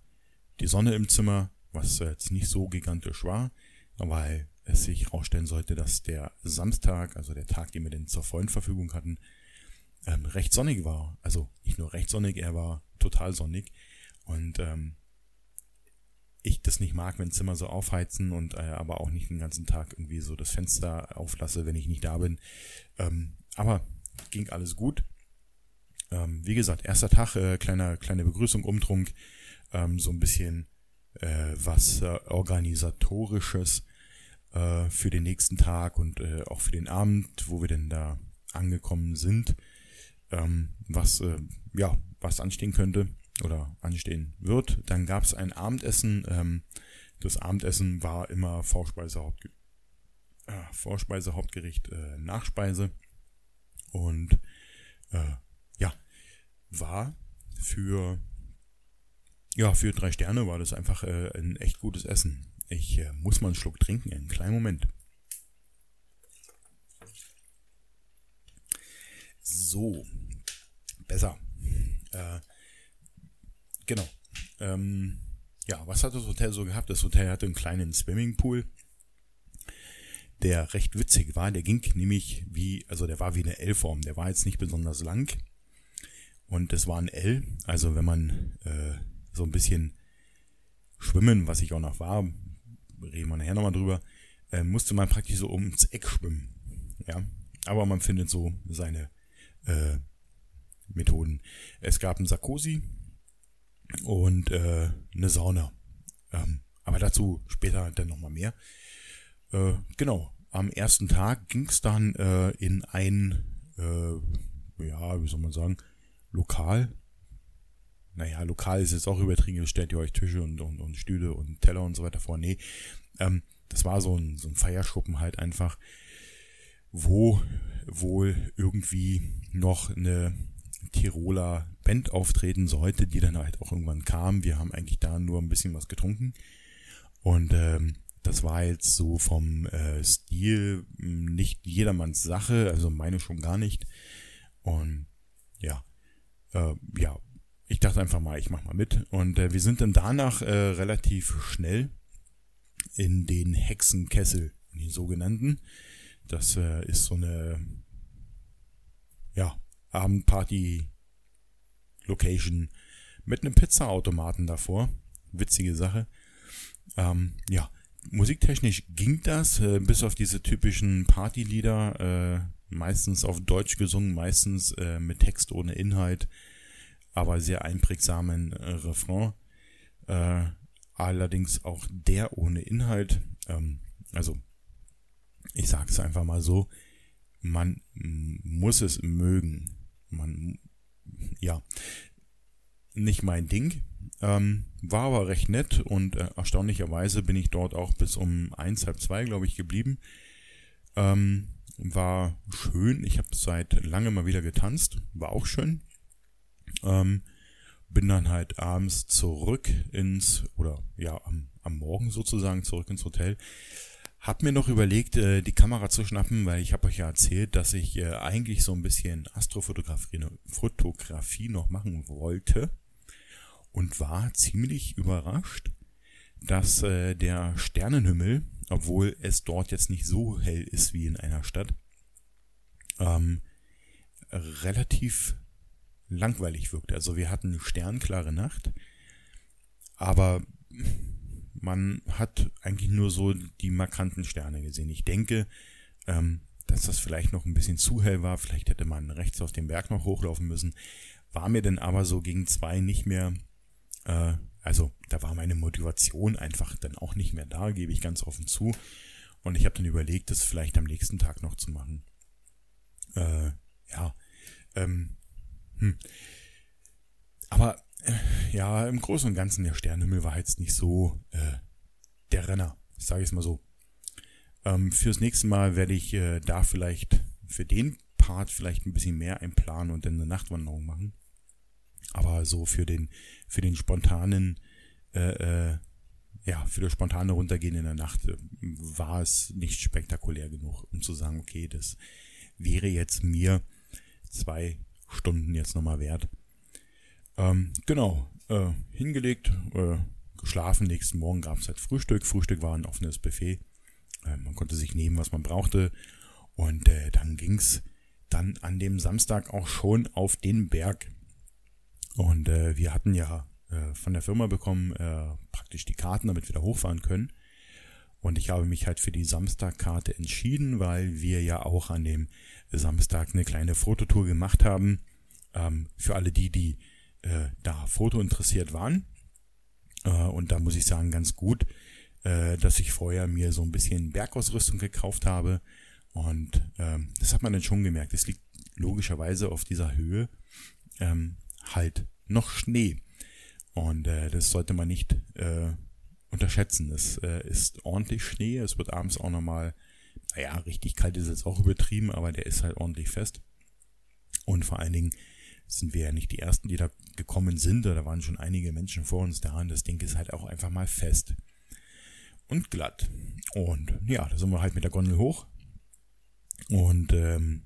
die Sonne im Zimmer, was jetzt nicht so gigantisch war weil es sich herausstellen sollte, dass der Samstag, also der Tag, den wir denn zur vollen Verfügung hatten, ähm, recht sonnig war. Also nicht nur recht sonnig, er war total sonnig. Und ähm, ich das nicht mag, wenn Zimmer so aufheizen und äh, aber auch nicht den ganzen Tag irgendwie so das Fenster auflasse, wenn ich nicht da bin. Ähm, aber ging alles gut. Ähm, wie gesagt, erster Tag, äh, kleiner, kleine Begrüßung, Umtrunk, ähm, so ein bisschen äh, was äh, organisatorisches äh, für den nächsten Tag und äh, auch für den Abend, wo wir denn da angekommen sind, ähm, was ja was anstehen könnte oder anstehen wird. Dann gab es ein Abendessen. Ähm, das Abendessen war immer Vorspeise, Hauptge äh, Vorspeise, Hauptgericht, äh, Nachspeise und äh, ja war für ja, für drei Sterne war das einfach äh, ein echt gutes Essen. Ich äh, muss mal einen Schluck trinken, einen kleinen Moment. So, besser. Äh, genau. Ähm, ja, was hat das Hotel so gehabt? Das Hotel hatte einen kleinen Swimmingpool, der recht witzig war. Der ging nämlich wie, also der war wie eine L-Form. Der war jetzt nicht besonders lang. Und es war ein L. Also wenn man äh, so ein bisschen schwimmen, was ich auch noch war, reden wir nachher nochmal drüber, äh, musste man praktisch so ums Eck schwimmen. Ja, aber man findet so seine äh, Methoden. Es gab einen Sarkozy und äh, eine Sauna. Ähm, aber dazu später dann nochmal mehr. Äh, genau, am ersten Tag ging es dann äh, in ein, äh, ja, wie soll man sagen, Lokal. Naja, lokal ist jetzt auch übertrieben, stellt ihr euch Tische und, und, und Stühle und Teller und so weiter vor. Nee, ähm, das war so ein, so ein Feierschuppen halt einfach, wo wohl irgendwie noch eine Tiroler Band auftreten sollte, die dann halt auch irgendwann kam. Wir haben eigentlich da nur ein bisschen was getrunken. Und ähm, das war jetzt so vom äh, Stil nicht jedermanns Sache, also meine schon gar nicht. Und ja, äh, ja, ich dachte einfach mal, ich mach mal mit. Und äh, wir sind dann danach äh, relativ schnell in den Hexenkessel, den sogenannten. Das äh, ist so eine ja, Abendparty-Location mit einem Pizza-Automaten davor. Witzige Sache. Ähm, ja, musiktechnisch ging das, äh, bis auf diese typischen Partylieder, äh, meistens auf Deutsch gesungen, meistens äh, mit Text ohne Inhalt, aber sehr einprägsamen äh, Refrain. Äh, allerdings auch der ohne Inhalt. Ähm, also, ich sage es einfach mal so, man muss es mögen. Man, ja, nicht mein Ding. Ähm, war aber recht nett und äh, erstaunlicherweise bin ich dort auch bis um eins, halb zwei, glaube ich, geblieben. Ähm, war schön. Ich habe seit lange mal wieder getanzt. War auch schön. Ähm, bin dann halt abends zurück ins, oder ja, am, am Morgen sozusagen zurück ins Hotel. Hab mir noch überlegt, äh, die Kamera zu schnappen, weil ich habe euch ja erzählt, dass ich äh, eigentlich so ein bisschen Astrofotografie Fotografie noch machen wollte und war ziemlich überrascht, dass äh, der Sternenhimmel, obwohl es dort jetzt nicht so hell ist wie in einer Stadt, ähm, relativ langweilig wirkte. Also wir hatten sternklare Nacht, aber man hat eigentlich nur so die markanten Sterne gesehen. Ich denke, ähm, dass das vielleicht noch ein bisschen zu hell war. Vielleicht hätte man rechts auf den Berg noch hochlaufen müssen. War mir denn aber so gegen zwei nicht mehr, äh, also da war meine Motivation einfach dann auch nicht mehr da, gebe ich ganz offen zu. Und ich habe dann überlegt, das vielleicht am nächsten Tag noch zu machen. Äh, ja, ähm, hm. Aber ja, im Großen und Ganzen der Sternenhimmel war jetzt nicht so äh, der Renner. Ich sage es mal so. Ähm, fürs nächste Mal werde ich äh, da vielleicht für den Part vielleicht ein bisschen mehr einplanen und dann eine Nachtwanderung machen. Aber so für den für den spontanen äh, äh, ja für das spontane Runtergehen in der Nacht äh, war es nicht spektakulär genug, um zu sagen, okay, das wäre jetzt mir zwei Stunden jetzt nochmal wert. Ähm, genau, äh, hingelegt, äh, geschlafen. Nächsten Morgen gab es halt Frühstück. Frühstück war ein offenes Buffet. Äh, man konnte sich nehmen, was man brauchte. Und äh, dann ging's dann an dem Samstag auch schon auf den Berg. Und äh, wir hatten ja äh, von der Firma bekommen äh, praktisch die Karten, damit wir da hochfahren können. Und ich habe mich halt für die Samstagkarte entschieden, weil wir ja auch an dem Samstag eine kleine Fototour gemacht haben. Ähm, für alle die, die äh, da Foto interessiert waren. Äh, und da muss ich sagen, ganz gut, äh, dass ich vorher mir so ein bisschen Bergausrüstung gekauft habe. Und ähm, das hat man dann schon gemerkt. Es liegt logischerweise auf dieser Höhe ähm, halt noch Schnee. Und äh, das sollte man nicht äh, unterschätzen. Es äh, ist ordentlich Schnee. Es wird abends auch nochmal, naja, richtig kalt ist jetzt auch übertrieben, aber der ist halt ordentlich fest. Und vor allen Dingen sind wir ja nicht die Ersten, die da gekommen sind. Da waren schon einige Menschen vor uns da und das Ding ist halt auch einfach mal fest und glatt. Und ja, da sind wir halt mit der Gondel hoch und ähm,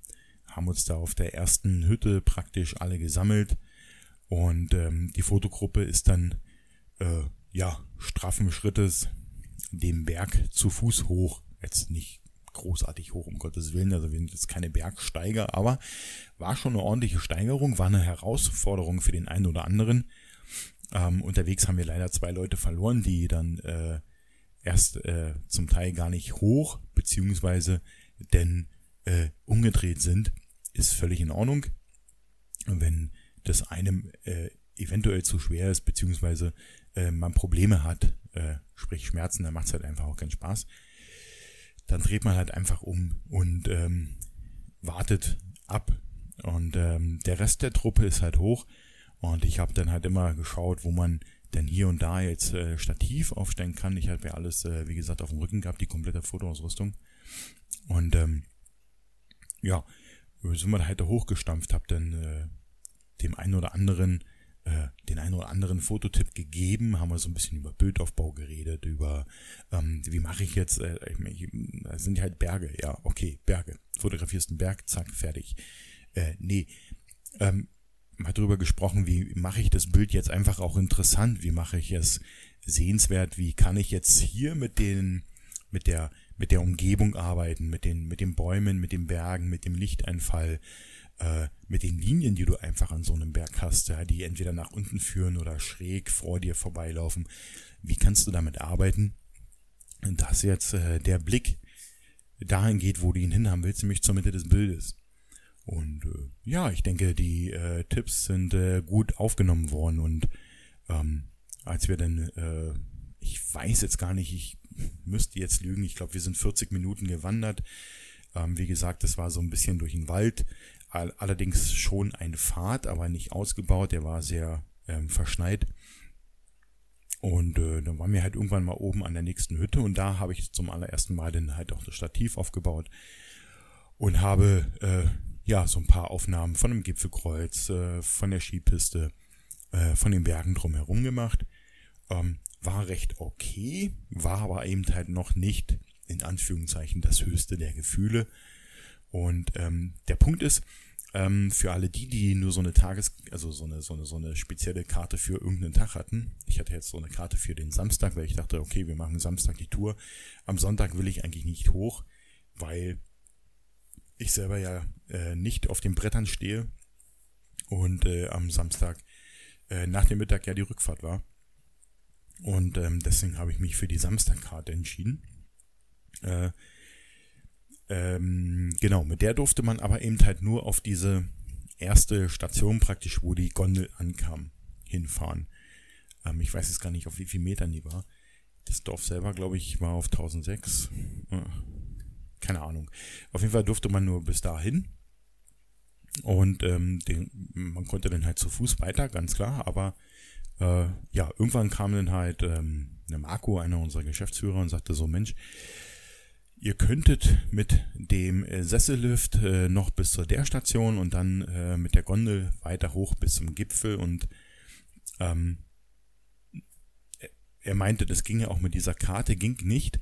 haben uns da auf der ersten Hütte praktisch alle gesammelt. Und ähm, die Fotogruppe ist dann äh, ja straffen Schrittes den Berg zu Fuß hoch. Jetzt nicht großartig hoch, um Gottes Willen. Also wir sind jetzt keine Bergsteiger, aber war schon eine ordentliche Steigerung, war eine Herausforderung für den einen oder anderen. Ähm, unterwegs haben wir leider zwei Leute verloren, die dann äh, erst äh, zum Teil gar nicht hoch, beziehungsweise denn äh, umgedreht sind, ist völlig in Ordnung. Wenn das einem äh, eventuell zu schwer ist, beziehungsweise äh, man Probleme hat, äh, sprich Schmerzen, dann macht es halt einfach auch keinen Spaß dann dreht man halt einfach um und ähm, wartet ab. Und ähm, der Rest der Truppe ist halt hoch. Und ich habe dann halt immer geschaut, wo man denn hier und da jetzt äh, Stativ aufstellen kann. Ich habe ja alles, äh, wie gesagt, auf dem Rücken gehabt, die komplette Fotoausrüstung. Und ähm, ja, sind wir halt hochgestampft, habe dann äh, dem einen oder anderen äh, den einen oder anderen Fototipp gegeben, haben wir so ein bisschen über Bildaufbau geredet, über ähm, wie mache ich jetzt, äh, ich, sind halt Berge, ja, okay, Berge. Fotografierst einen Berg, zack, fertig. Äh, nee, ähm, mal drüber gesprochen, wie mache ich das Bild jetzt einfach auch interessant, wie mache ich es sehenswert, wie kann ich jetzt hier mit den, mit der, mit der Umgebung arbeiten, mit den, mit den Bäumen, mit den Bergen, mit dem Lichteinfall, äh, mit den Linien, die du einfach an so einem Berg hast, ja, die entweder nach unten führen oder schräg vor dir vorbeilaufen. Wie kannst du damit arbeiten? Dass jetzt äh, der Blick dahin geht, wo du ihn hinhaben willst, nämlich zur Mitte des Bildes. Und äh, ja, ich denke, die äh, Tipps sind äh, gut aufgenommen worden und ähm, als wir dann, äh, ich weiß jetzt gar nicht, ich müsste jetzt lügen, ich glaube, wir sind 40 Minuten gewandert. Ähm, wie gesagt, das war so ein bisschen durch den Wald allerdings schon ein Pfad, aber nicht ausgebaut. Der war sehr ähm, verschneit. Und äh, dann waren wir halt irgendwann mal oben an der nächsten Hütte und da habe ich zum allerersten Mal dann halt auch das Stativ aufgebaut und habe äh, ja so ein paar Aufnahmen von dem Gipfelkreuz, äh, von der Skipiste, äh, von den Bergen drumherum gemacht. Ähm, war recht okay, war aber eben halt noch nicht in Anführungszeichen das höchste der Gefühle. Und ähm, der Punkt ist, ähm, für alle die, die nur so eine Tages-, also so eine, so eine, so eine spezielle Karte für irgendeinen Tag hatten. Ich hatte jetzt so eine Karte für den Samstag, weil ich dachte, okay, wir machen Samstag die Tour. Am Sonntag will ich eigentlich nicht hoch, weil ich selber ja äh, nicht auf den Brettern stehe und äh, am Samstag äh, nach dem Mittag ja die Rückfahrt war. Und ähm, deswegen habe ich mich für die Samstagkarte entschieden. Äh, ähm, genau, mit der durfte man aber eben halt nur auf diese erste Station praktisch, wo die Gondel ankam, hinfahren. Ähm, ich weiß jetzt gar nicht, auf wie viel Metern die war. Das Dorf selber, glaube ich, war auf 1006. Keine Ahnung. Auf jeden Fall durfte man nur bis dahin. Und ähm, den, man konnte dann halt zu Fuß weiter, ganz klar. Aber äh, ja, irgendwann kam dann halt ähm, der Marco, einer unserer Geschäftsführer, und sagte so, Mensch, Ihr könntet mit dem äh, Sessellift äh, noch bis zur der Station und dann äh, mit der Gondel weiter hoch bis zum Gipfel und ähm, er meinte, das ginge auch mit dieser Karte, ging nicht.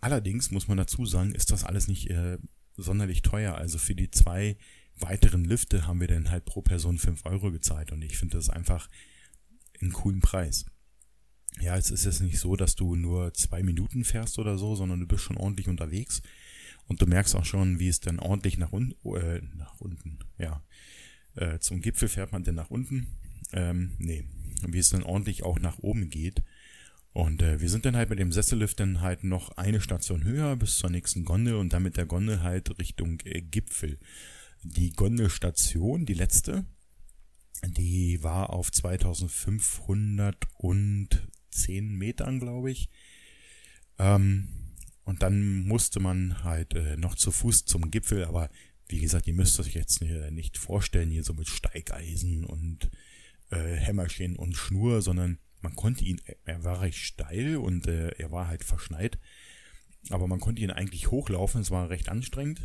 Allerdings muss man dazu sagen, ist das alles nicht äh, sonderlich teuer. Also für die zwei weiteren Lifte haben wir dann halt pro Person fünf Euro gezahlt und ich finde das einfach einen coolen Preis ja, es ist jetzt nicht so, dass du nur zwei Minuten fährst oder so, sondern du bist schon ordentlich unterwegs und du merkst auch schon, wie es dann ordentlich nach, un äh, nach unten, ja, äh, zum Gipfel fährt man denn nach unten, ähm, nee, wie es dann ordentlich auch nach oben geht. Und äh, wir sind dann halt mit dem Sessellift dann halt noch eine Station höher bis zur nächsten Gondel und dann mit der Gondel halt Richtung äh, Gipfel. Die Gondelstation, die letzte, die war auf 2500 und zehn Metern, glaube ich. Ähm, und dann musste man halt äh, noch zu Fuß zum Gipfel, aber wie gesagt, ihr müsst euch jetzt nicht vorstellen, hier so mit Steigeisen und äh, Hämmerchen und Schnur, sondern man konnte ihn, er war recht steil und äh, er war halt verschneit, aber man konnte ihn eigentlich hochlaufen, es war recht anstrengend.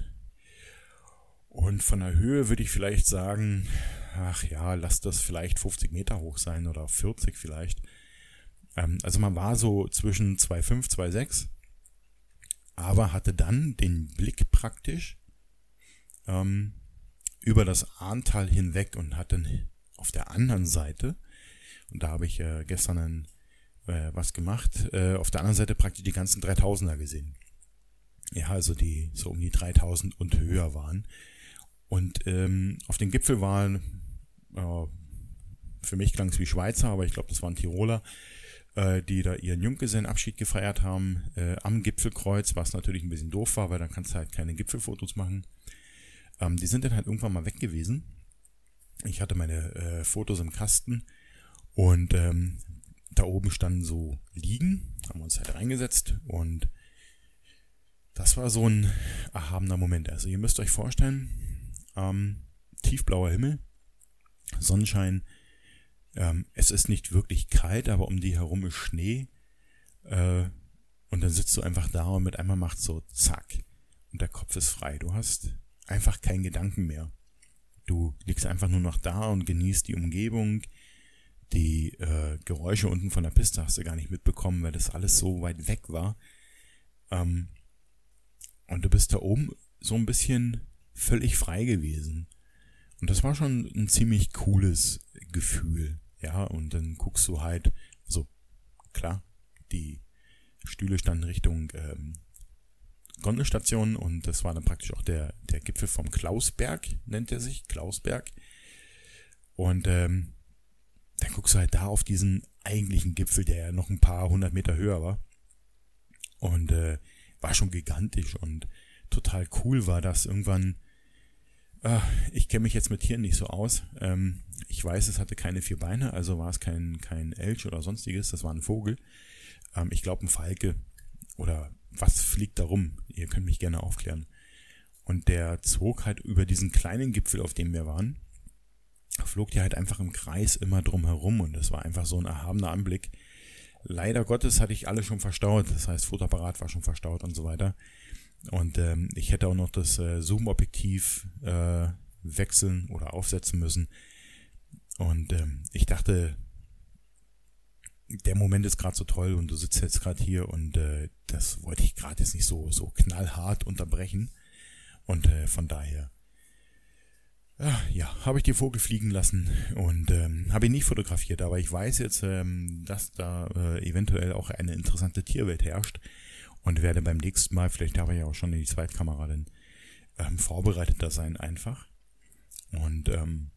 Und von der Höhe würde ich vielleicht sagen, ach ja, lass das vielleicht 50 Meter hoch sein oder 40 vielleicht. Ähm, also man war so zwischen 2,5, 2,6, aber hatte dann den Blick praktisch ähm, über das Ahrntal hinweg und hatte auf der anderen Seite, und da habe ich äh, gestern ein, äh, was gemacht, äh, auf der anderen Seite praktisch die ganzen 3000er gesehen. Ja, also die so um die 3000 und höher waren. Und ähm, auf dem Gipfel waren, äh, für mich klang es wie Schweizer, aber ich glaube, das waren Tiroler, äh, die da ihren Junggesellenabschied gefeiert haben äh, am Gipfelkreuz, was natürlich ein bisschen doof war, weil dann kannst du halt keine Gipfelfotos machen. Ähm, die sind dann halt irgendwann mal weg gewesen. Ich hatte meine äh, Fotos im Kasten und ähm, da oben standen so Liegen, haben wir uns halt reingesetzt und das war so ein erhabener Moment. Also ihr müsst euch vorstellen, ähm, tiefblauer Himmel, Sonnenschein. Ähm, es ist nicht wirklich kalt, aber um die herum ist Schnee. Äh, und dann sitzt du einfach da und mit einmal macht so zack. Und der Kopf ist frei. Du hast einfach keinen Gedanken mehr. Du liegst einfach nur noch da und genießt die Umgebung. Die äh, Geräusche unten von der Piste hast du gar nicht mitbekommen, weil das alles so weit weg war. Ähm, und du bist da oben so ein bisschen völlig frei gewesen. Und das war schon ein ziemlich cooles Gefühl. Ja, und dann guckst du halt, so, klar, die Stühle standen Richtung ähm, Gondelstation und das war dann praktisch auch der, der Gipfel vom Klausberg, nennt er sich, Klausberg. Und ähm, dann guckst du halt da auf diesen eigentlichen Gipfel, der ja noch ein paar hundert Meter höher war. Und äh, war schon gigantisch und total cool war das irgendwann Ah, ich kenne mich jetzt mit Tieren nicht so aus. Ähm, ich weiß, es hatte keine vier Beine, also war es kein, kein Elch oder sonstiges, das war ein Vogel. Ähm, ich glaube ein Falke oder was fliegt da rum? Ihr könnt mich gerne aufklären. Und der zog halt über diesen kleinen Gipfel, auf dem wir waren, flog der halt einfach im Kreis immer drum herum und das war einfach so ein erhabener Anblick. Leider Gottes hatte ich alles schon verstaut, das heißt Fotoapparat war schon verstaut und so weiter. Und ähm, ich hätte auch noch das äh, Zoom-Objektiv äh, wechseln oder aufsetzen müssen. Und ähm, ich dachte, der Moment ist gerade so toll und du sitzt jetzt gerade hier und äh, das wollte ich gerade jetzt nicht so, so knallhart unterbrechen. Und äh, von daher, ja, habe ich die Vogel fliegen lassen und ähm, habe ihn nicht fotografiert, aber ich weiß jetzt, ähm, dass da äh, eventuell auch eine interessante Tierwelt herrscht und werde beim nächsten Mal, vielleicht habe ich ja auch schon die Zweitkamera dann ähm, vorbereiteter sein einfach. Und ähm,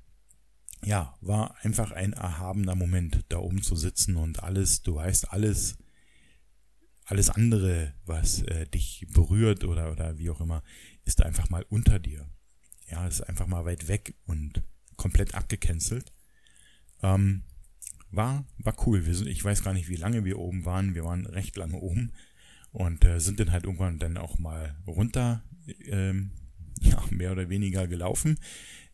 ja, war einfach ein erhabener Moment, da oben zu sitzen und alles, du weißt, alles, alles andere, was äh, dich berührt oder, oder wie auch immer, ist einfach mal unter dir. Ja, ist einfach mal weit weg und komplett abgecancelt. Ähm, war, war cool. Wir sind, ich weiß gar nicht, wie lange wir oben waren. Wir waren recht lange oben und äh, sind dann halt irgendwann dann auch mal runter, ähm, ja, mehr oder weniger gelaufen.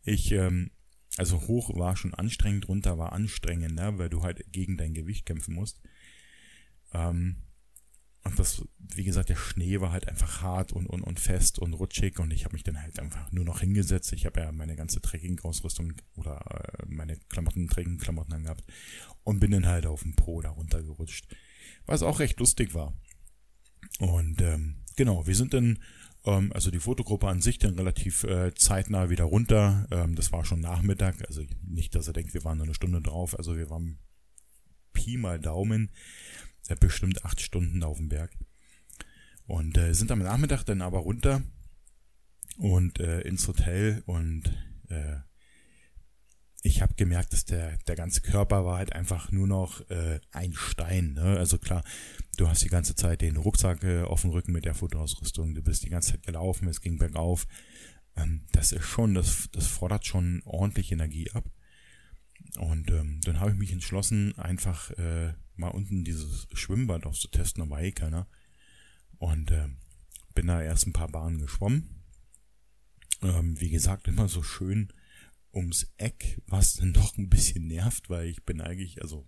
Ich, ähm, also hoch war schon anstrengend, runter war anstrengender, weil du halt gegen dein Gewicht kämpfen musst. Ähm, und das, wie gesagt, der Schnee war halt einfach hart und, und, und fest und rutschig und ich habe mich dann halt einfach nur noch hingesetzt. Ich habe ja meine ganze Trekking-Ausrüstung oder äh, meine Klamotten, Trekking-Klamotten angehabt und bin dann halt auf dem Po da runtergerutscht. Was auch recht lustig war. Und ähm, genau, wir sind dann, ähm, also die Fotogruppe an sich dann relativ äh, zeitnah wieder runter. Ähm, das war schon Nachmittag, also nicht, dass er denkt, wir waren nur eine Stunde drauf. Also wir waren Pi mal Daumen, äh, bestimmt acht Stunden auf dem Berg. Und äh, sind am Nachmittag dann aber runter und äh, ins Hotel und äh, ich habe gemerkt, dass der, der ganze Körper war halt einfach nur noch äh, ein Stein. Ne? Also klar, du hast die ganze Zeit den Rucksack äh, auf dem Rücken mit der Fotoausrüstung, du bist die ganze Zeit gelaufen, es ging bergauf. Ähm, das ist schon, das, das fordert schon ordentlich Energie ab. Und ähm, dann habe ich mich entschlossen, einfach äh, mal unten dieses Schwimmbad auszutesten, da war eh keiner. Und äh, bin da erst ein paar Bahnen geschwommen. Ähm, wie gesagt, immer so schön ums Eck, was dann doch ein bisschen nervt, weil ich bin eigentlich, also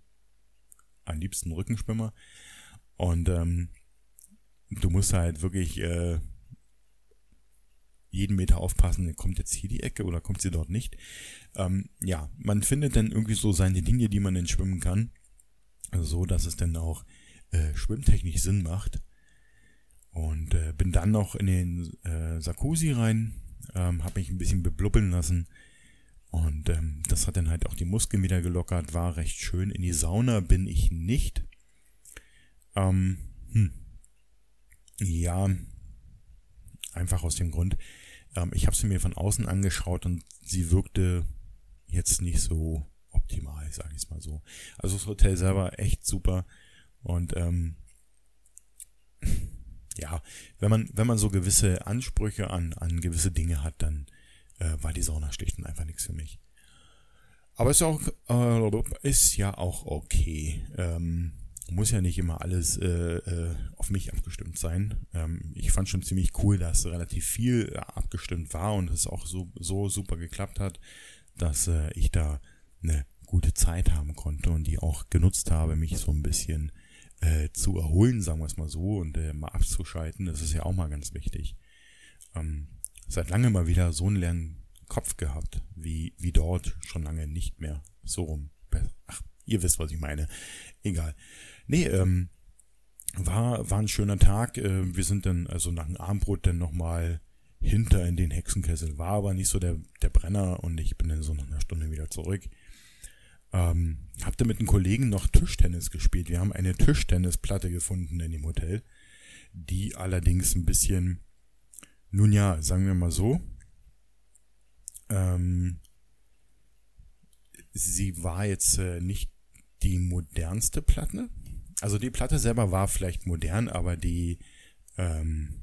am liebsten Rückenschwimmer. Und ähm, du musst halt wirklich, äh, jeden Meter aufpassen, kommt jetzt hier die Ecke oder kommt sie dort nicht. Ähm, ja, man findet dann irgendwie so seine Linie, die man dann schwimmen kann, so dass es dann auch äh, schwimmtechnisch Sinn macht. Und äh, bin dann noch in den äh, Sarkozy rein, ähm, habe mich ein bisschen beblubbeln lassen. Und ähm, das hat dann halt auch die Muskeln wieder gelockert, war recht schön. In die Sauna bin ich nicht. Ähm, hm. Ja, einfach aus dem Grund, ähm, ich habe sie mir von außen angeschaut und sie wirkte jetzt nicht so optimal, sage ich mal so. Also das Hotel selber echt super und ähm, ja, wenn man, wenn man so gewisse Ansprüche an, an gewisse Dinge hat, dann äh, war die Sauna schlicht und einfach nichts für mich. Aber ist auch, äh, ist ja auch okay. Ähm, muss ja nicht immer alles äh, äh, auf mich abgestimmt sein. Ähm, ich fand schon ziemlich cool, dass relativ viel äh, abgestimmt war und es auch so, so super geklappt hat, dass äh, ich da eine gute Zeit haben konnte und die auch genutzt habe, mich so ein bisschen äh, zu erholen, sagen wir es mal so, und äh, mal abzuschalten, das ist ja auch mal ganz wichtig. Ähm, seit lange mal wieder so einen leeren Kopf gehabt, wie, wie dort schon lange nicht mehr. So rum. Ach, ihr wisst, was ich meine. Egal. Nee, ähm, war, war ein schöner Tag. Äh, wir sind dann, also nach dem Abendbrot dann nochmal hinter in den Hexenkessel. War aber nicht so der, der Brenner und ich bin dann so nach einer Stunde wieder zurück. Ähm, hab da mit einem Kollegen noch Tischtennis gespielt. Wir haben eine Tischtennisplatte gefunden in dem Hotel, die allerdings ein bisschen, nun ja, sagen wir mal so, ähm, sie war jetzt äh, nicht die modernste Platte. Also die Platte selber war vielleicht modern, aber die, ähm,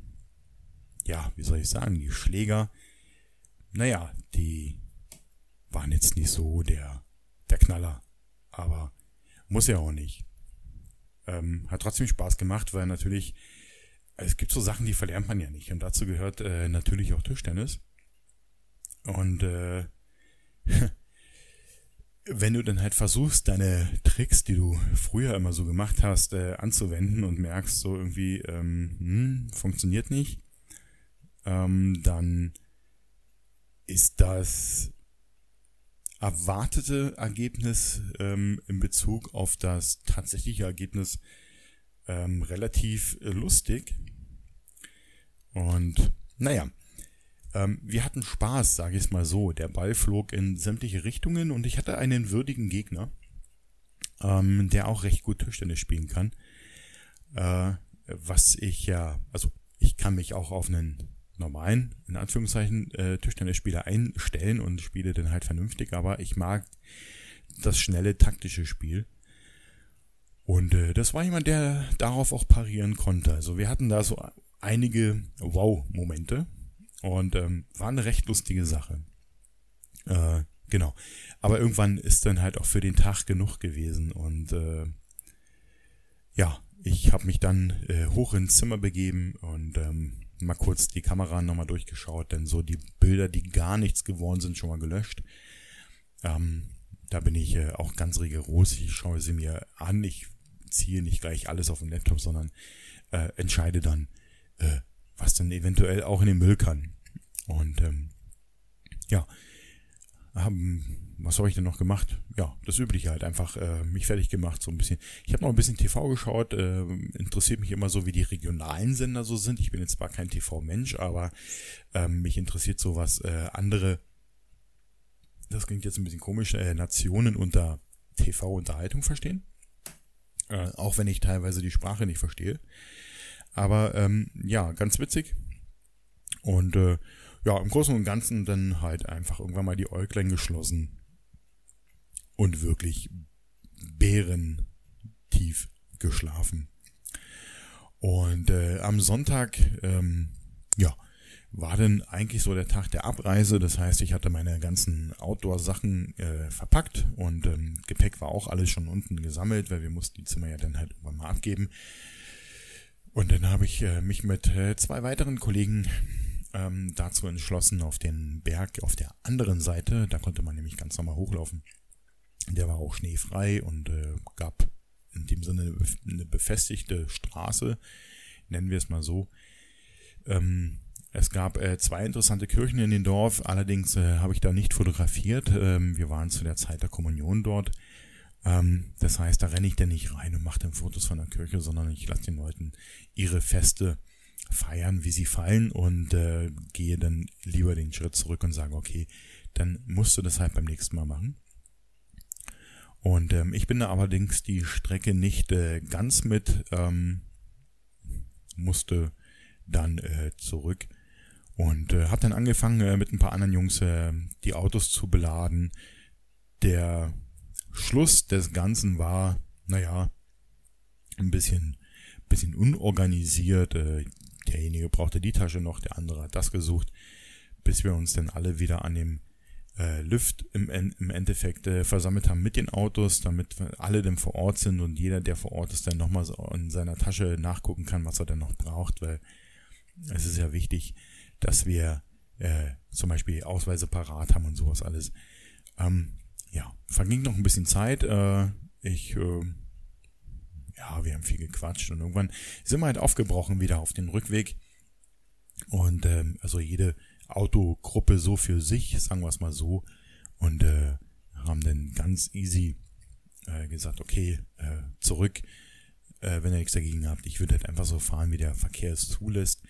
ja, wie soll ich sagen, die Schläger, naja, die waren jetzt nicht so der der Knaller. Aber muss ja auch nicht. Ähm, hat trotzdem Spaß gemacht, weil natürlich, es gibt so Sachen, die verlernt man ja nicht. Und dazu gehört äh, natürlich auch Tischtennis. Und äh, wenn du dann halt versuchst, deine Tricks, die du früher immer so gemacht hast, äh, anzuwenden und merkst, so irgendwie, ähm, hm, funktioniert nicht, ähm, dann ist das erwartete Ergebnis ähm, in Bezug auf das tatsächliche Ergebnis ähm, relativ äh, lustig. Und naja, ähm, wir hatten Spaß, sage ich es mal so. Der Ball flog in sämtliche Richtungen und ich hatte einen würdigen Gegner, ähm, der auch recht gut Tischtennis spielen kann. Äh, was ich ja, also ich kann mich auch auf einen normalen, in Anführungszeichen, äh, Tischtennisspieler einstellen und spiele dann halt vernünftig, aber ich mag das schnelle taktische Spiel. Und äh, das war jemand, der darauf auch parieren konnte. Also wir hatten da so einige Wow-Momente und ähm, war eine recht lustige Sache. Äh, genau. Aber irgendwann ist dann halt auch für den Tag genug gewesen und äh, ja, ich habe mich dann äh, hoch ins Zimmer begeben und ähm, mal kurz die Kamera nochmal durchgeschaut, denn so die Bilder, die gar nichts geworden sind, schon mal gelöscht. Ähm, da bin ich äh, auch ganz rigoros. Ich schaue sie mir an. Ich ziehe nicht gleich alles auf den Laptop, sondern äh, entscheide dann, äh, was dann eventuell auch in den Müll kann. Und ähm, ja, haben was habe ich denn noch gemacht? Ja, das Übliche halt einfach äh, mich fertig gemacht, so ein bisschen. Ich habe noch ein bisschen TV geschaut, äh, interessiert mich immer so, wie die regionalen Sender so sind. Ich bin jetzt zwar kein TV-Mensch, aber äh, mich interessiert so, was äh, andere, das klingt jetzt ein bisschen komisch, äh, Nationen unter TV-Unterhaltung verstehen. Äh, auch wenn ich teilweise die Sprache nicht verstehe. Aber ähm, ja, ganz witzig. Und äh, ja, im Großen und Ganzen dann halt einfach irgendwann mal die Äuglein geschlossen und wirklich bärentief geschlafen. Und äh, am Sonntag, ähm, ja, war dann eigentlich so der Tag der Abreise. Das heißt, ich hatte meine ganzen Outdoor-Sachen äh, verpackt und ähm, Gepäck war auch alles schon unten gesammelt, weil wir mussten die Zimmer ja dann halt irgendwann mal abgeben. Und dann habe ich äh, mich mit äh, zwei weiteren Kollegen ähm, dazu entschlossen, auf den Berg auf der anderen Seite, da konnte man nämlich ganz normal hochlaufen, der war auch schneefrei und äh, gab in dem Sinne eine befestigte Straße, nennen wir es mal so. Ähm, es gab äh, zwei interessante Kirchen in dem Dorf, allerdings äh, habe ich da nicht fotografiert. Ähm, wir waren zu der Zeit der Kommunion dort. Ähm, das heißt, da renne ich denn nicht rein und mache dann Fotos von der Kirche, sondern ich lasse den Leuten ihre Feste feiern, wie sie fallen und äh, gehe dann lieber den Schritt zurück und sage, okay, dann musst du das halt beim nächsten Mal machen. Und ähm, ich bin da allerdings die Strecke nicht äh, ganz mit, ähm, musste dann äh, zurück und äh, habe dann angefangen äh, mit ein paar anderen Jungs äh, die Autos zu beladen. Der Schluss des Ganzen war, naja, ein bisschen, bisschen unorganisiert. Äh, derjenige brauchte die Tasche noch, der andere hat das gesucht, bis wir uns dann alle wieder an dem äh, Lüft im, im Endeffekt äh, versammelt haben mit den Autos, damit alle dann vor Ort sind und jeder, der vor Ort ist, dann nochmal so in seiner Tasche nachgucken kann, was er denn noch braucht, weil es ist ja wichtig, dass wir äh, zum Beispiel Ausweise parat haben und sowas alles. Ähm, ja, verging noch ein bisschen Zeit. Äh, ich, äh, ja, wir haben viel gequatscht und irgendwann sind wir halt aufgebrochen wieder auf den Rückweg. Und ähm, also jede Autogruppe so für sich, sagen wir es mal so. Und äh, haben dann ganz easy äh, gesagt, okay, äh, zurück, äh, wenn ihr nichts dagegen habt. Ich würde halt einfach so fahren, wie der Verkehr es zulässt.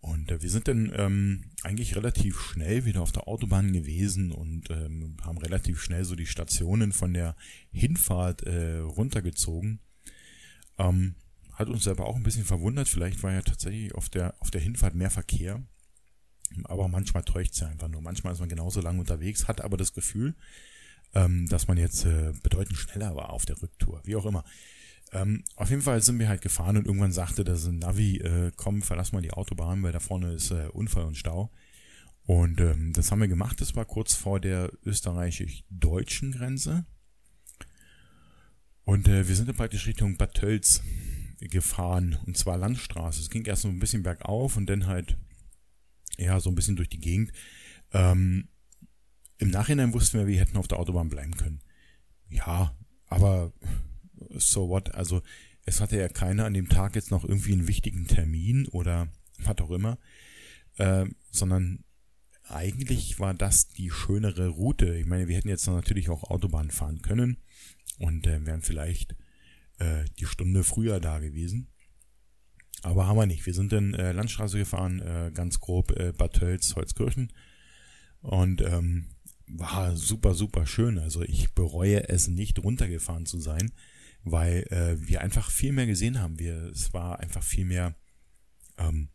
Und äh, wir sind dann ähm, eigentlich relativ schnell wieder auf der Autobahn gewesen und ähm, haben relativ schnell so die Stationen von der Hinfahrt äh, runtergezogen. Ähm, hat uns aber auch ein bisschen verwundert. Vielleicht war ja tatsächlich auf der, auf der Hinfahrt mehr Verkehr. Aber manchmal täuscht es ja einfach nur. Manchmal ist man genauso lang unterwegs, hat aber das Gefühl, ähm, dass man jetzt äh, bedeutend schneller war auf der Rücktour. Wie auch immer. Ähm, auf jeden Fall sind wir halt gefahren und irgendwann sagte das Navi, äh, komm, verlass mal die Autobahn, weil da vorne ist äh, Unfall und Stau. Und ähm, das haben wir gemacht. Das war kurz vor der österreichisch-deutschen Grenze. Und äh, wir sind dann praktisch Richtung Bad Tölz gefahren. Und zwar Landstraße. Es ging erst so ein bisschen bergauf und dann halt, ja, so ein bisschen durch die Gegend. Ähm, Im Nachhinein wussten wir, wir hätten auf der Autobahn bleiben können. Ja, aber so what? Also es hatte ja keiner an dem Tag jetzt noch irgendwie einen wichtigen Termin oder was auch immer, äh, sondern eigentlich war das die schönere Route. Ich meine, wir hätten jetzt natürlich auch Autobahn fahren können und äh, wären vielleicht äh, die Stunde früher da gewesen. Aber haben wir nicht. Wir sind dann äh, Landstraße gefahren, äh, ganz grob äh, Bad Tölz, Holzkirchen. Und ähm, war super, super schön. Also ich bereue es nicht, runtergefahren zu sein weil äh, wir einfach viel mehr gesehen haben. Wir, es war einfach viel mehr, ähm,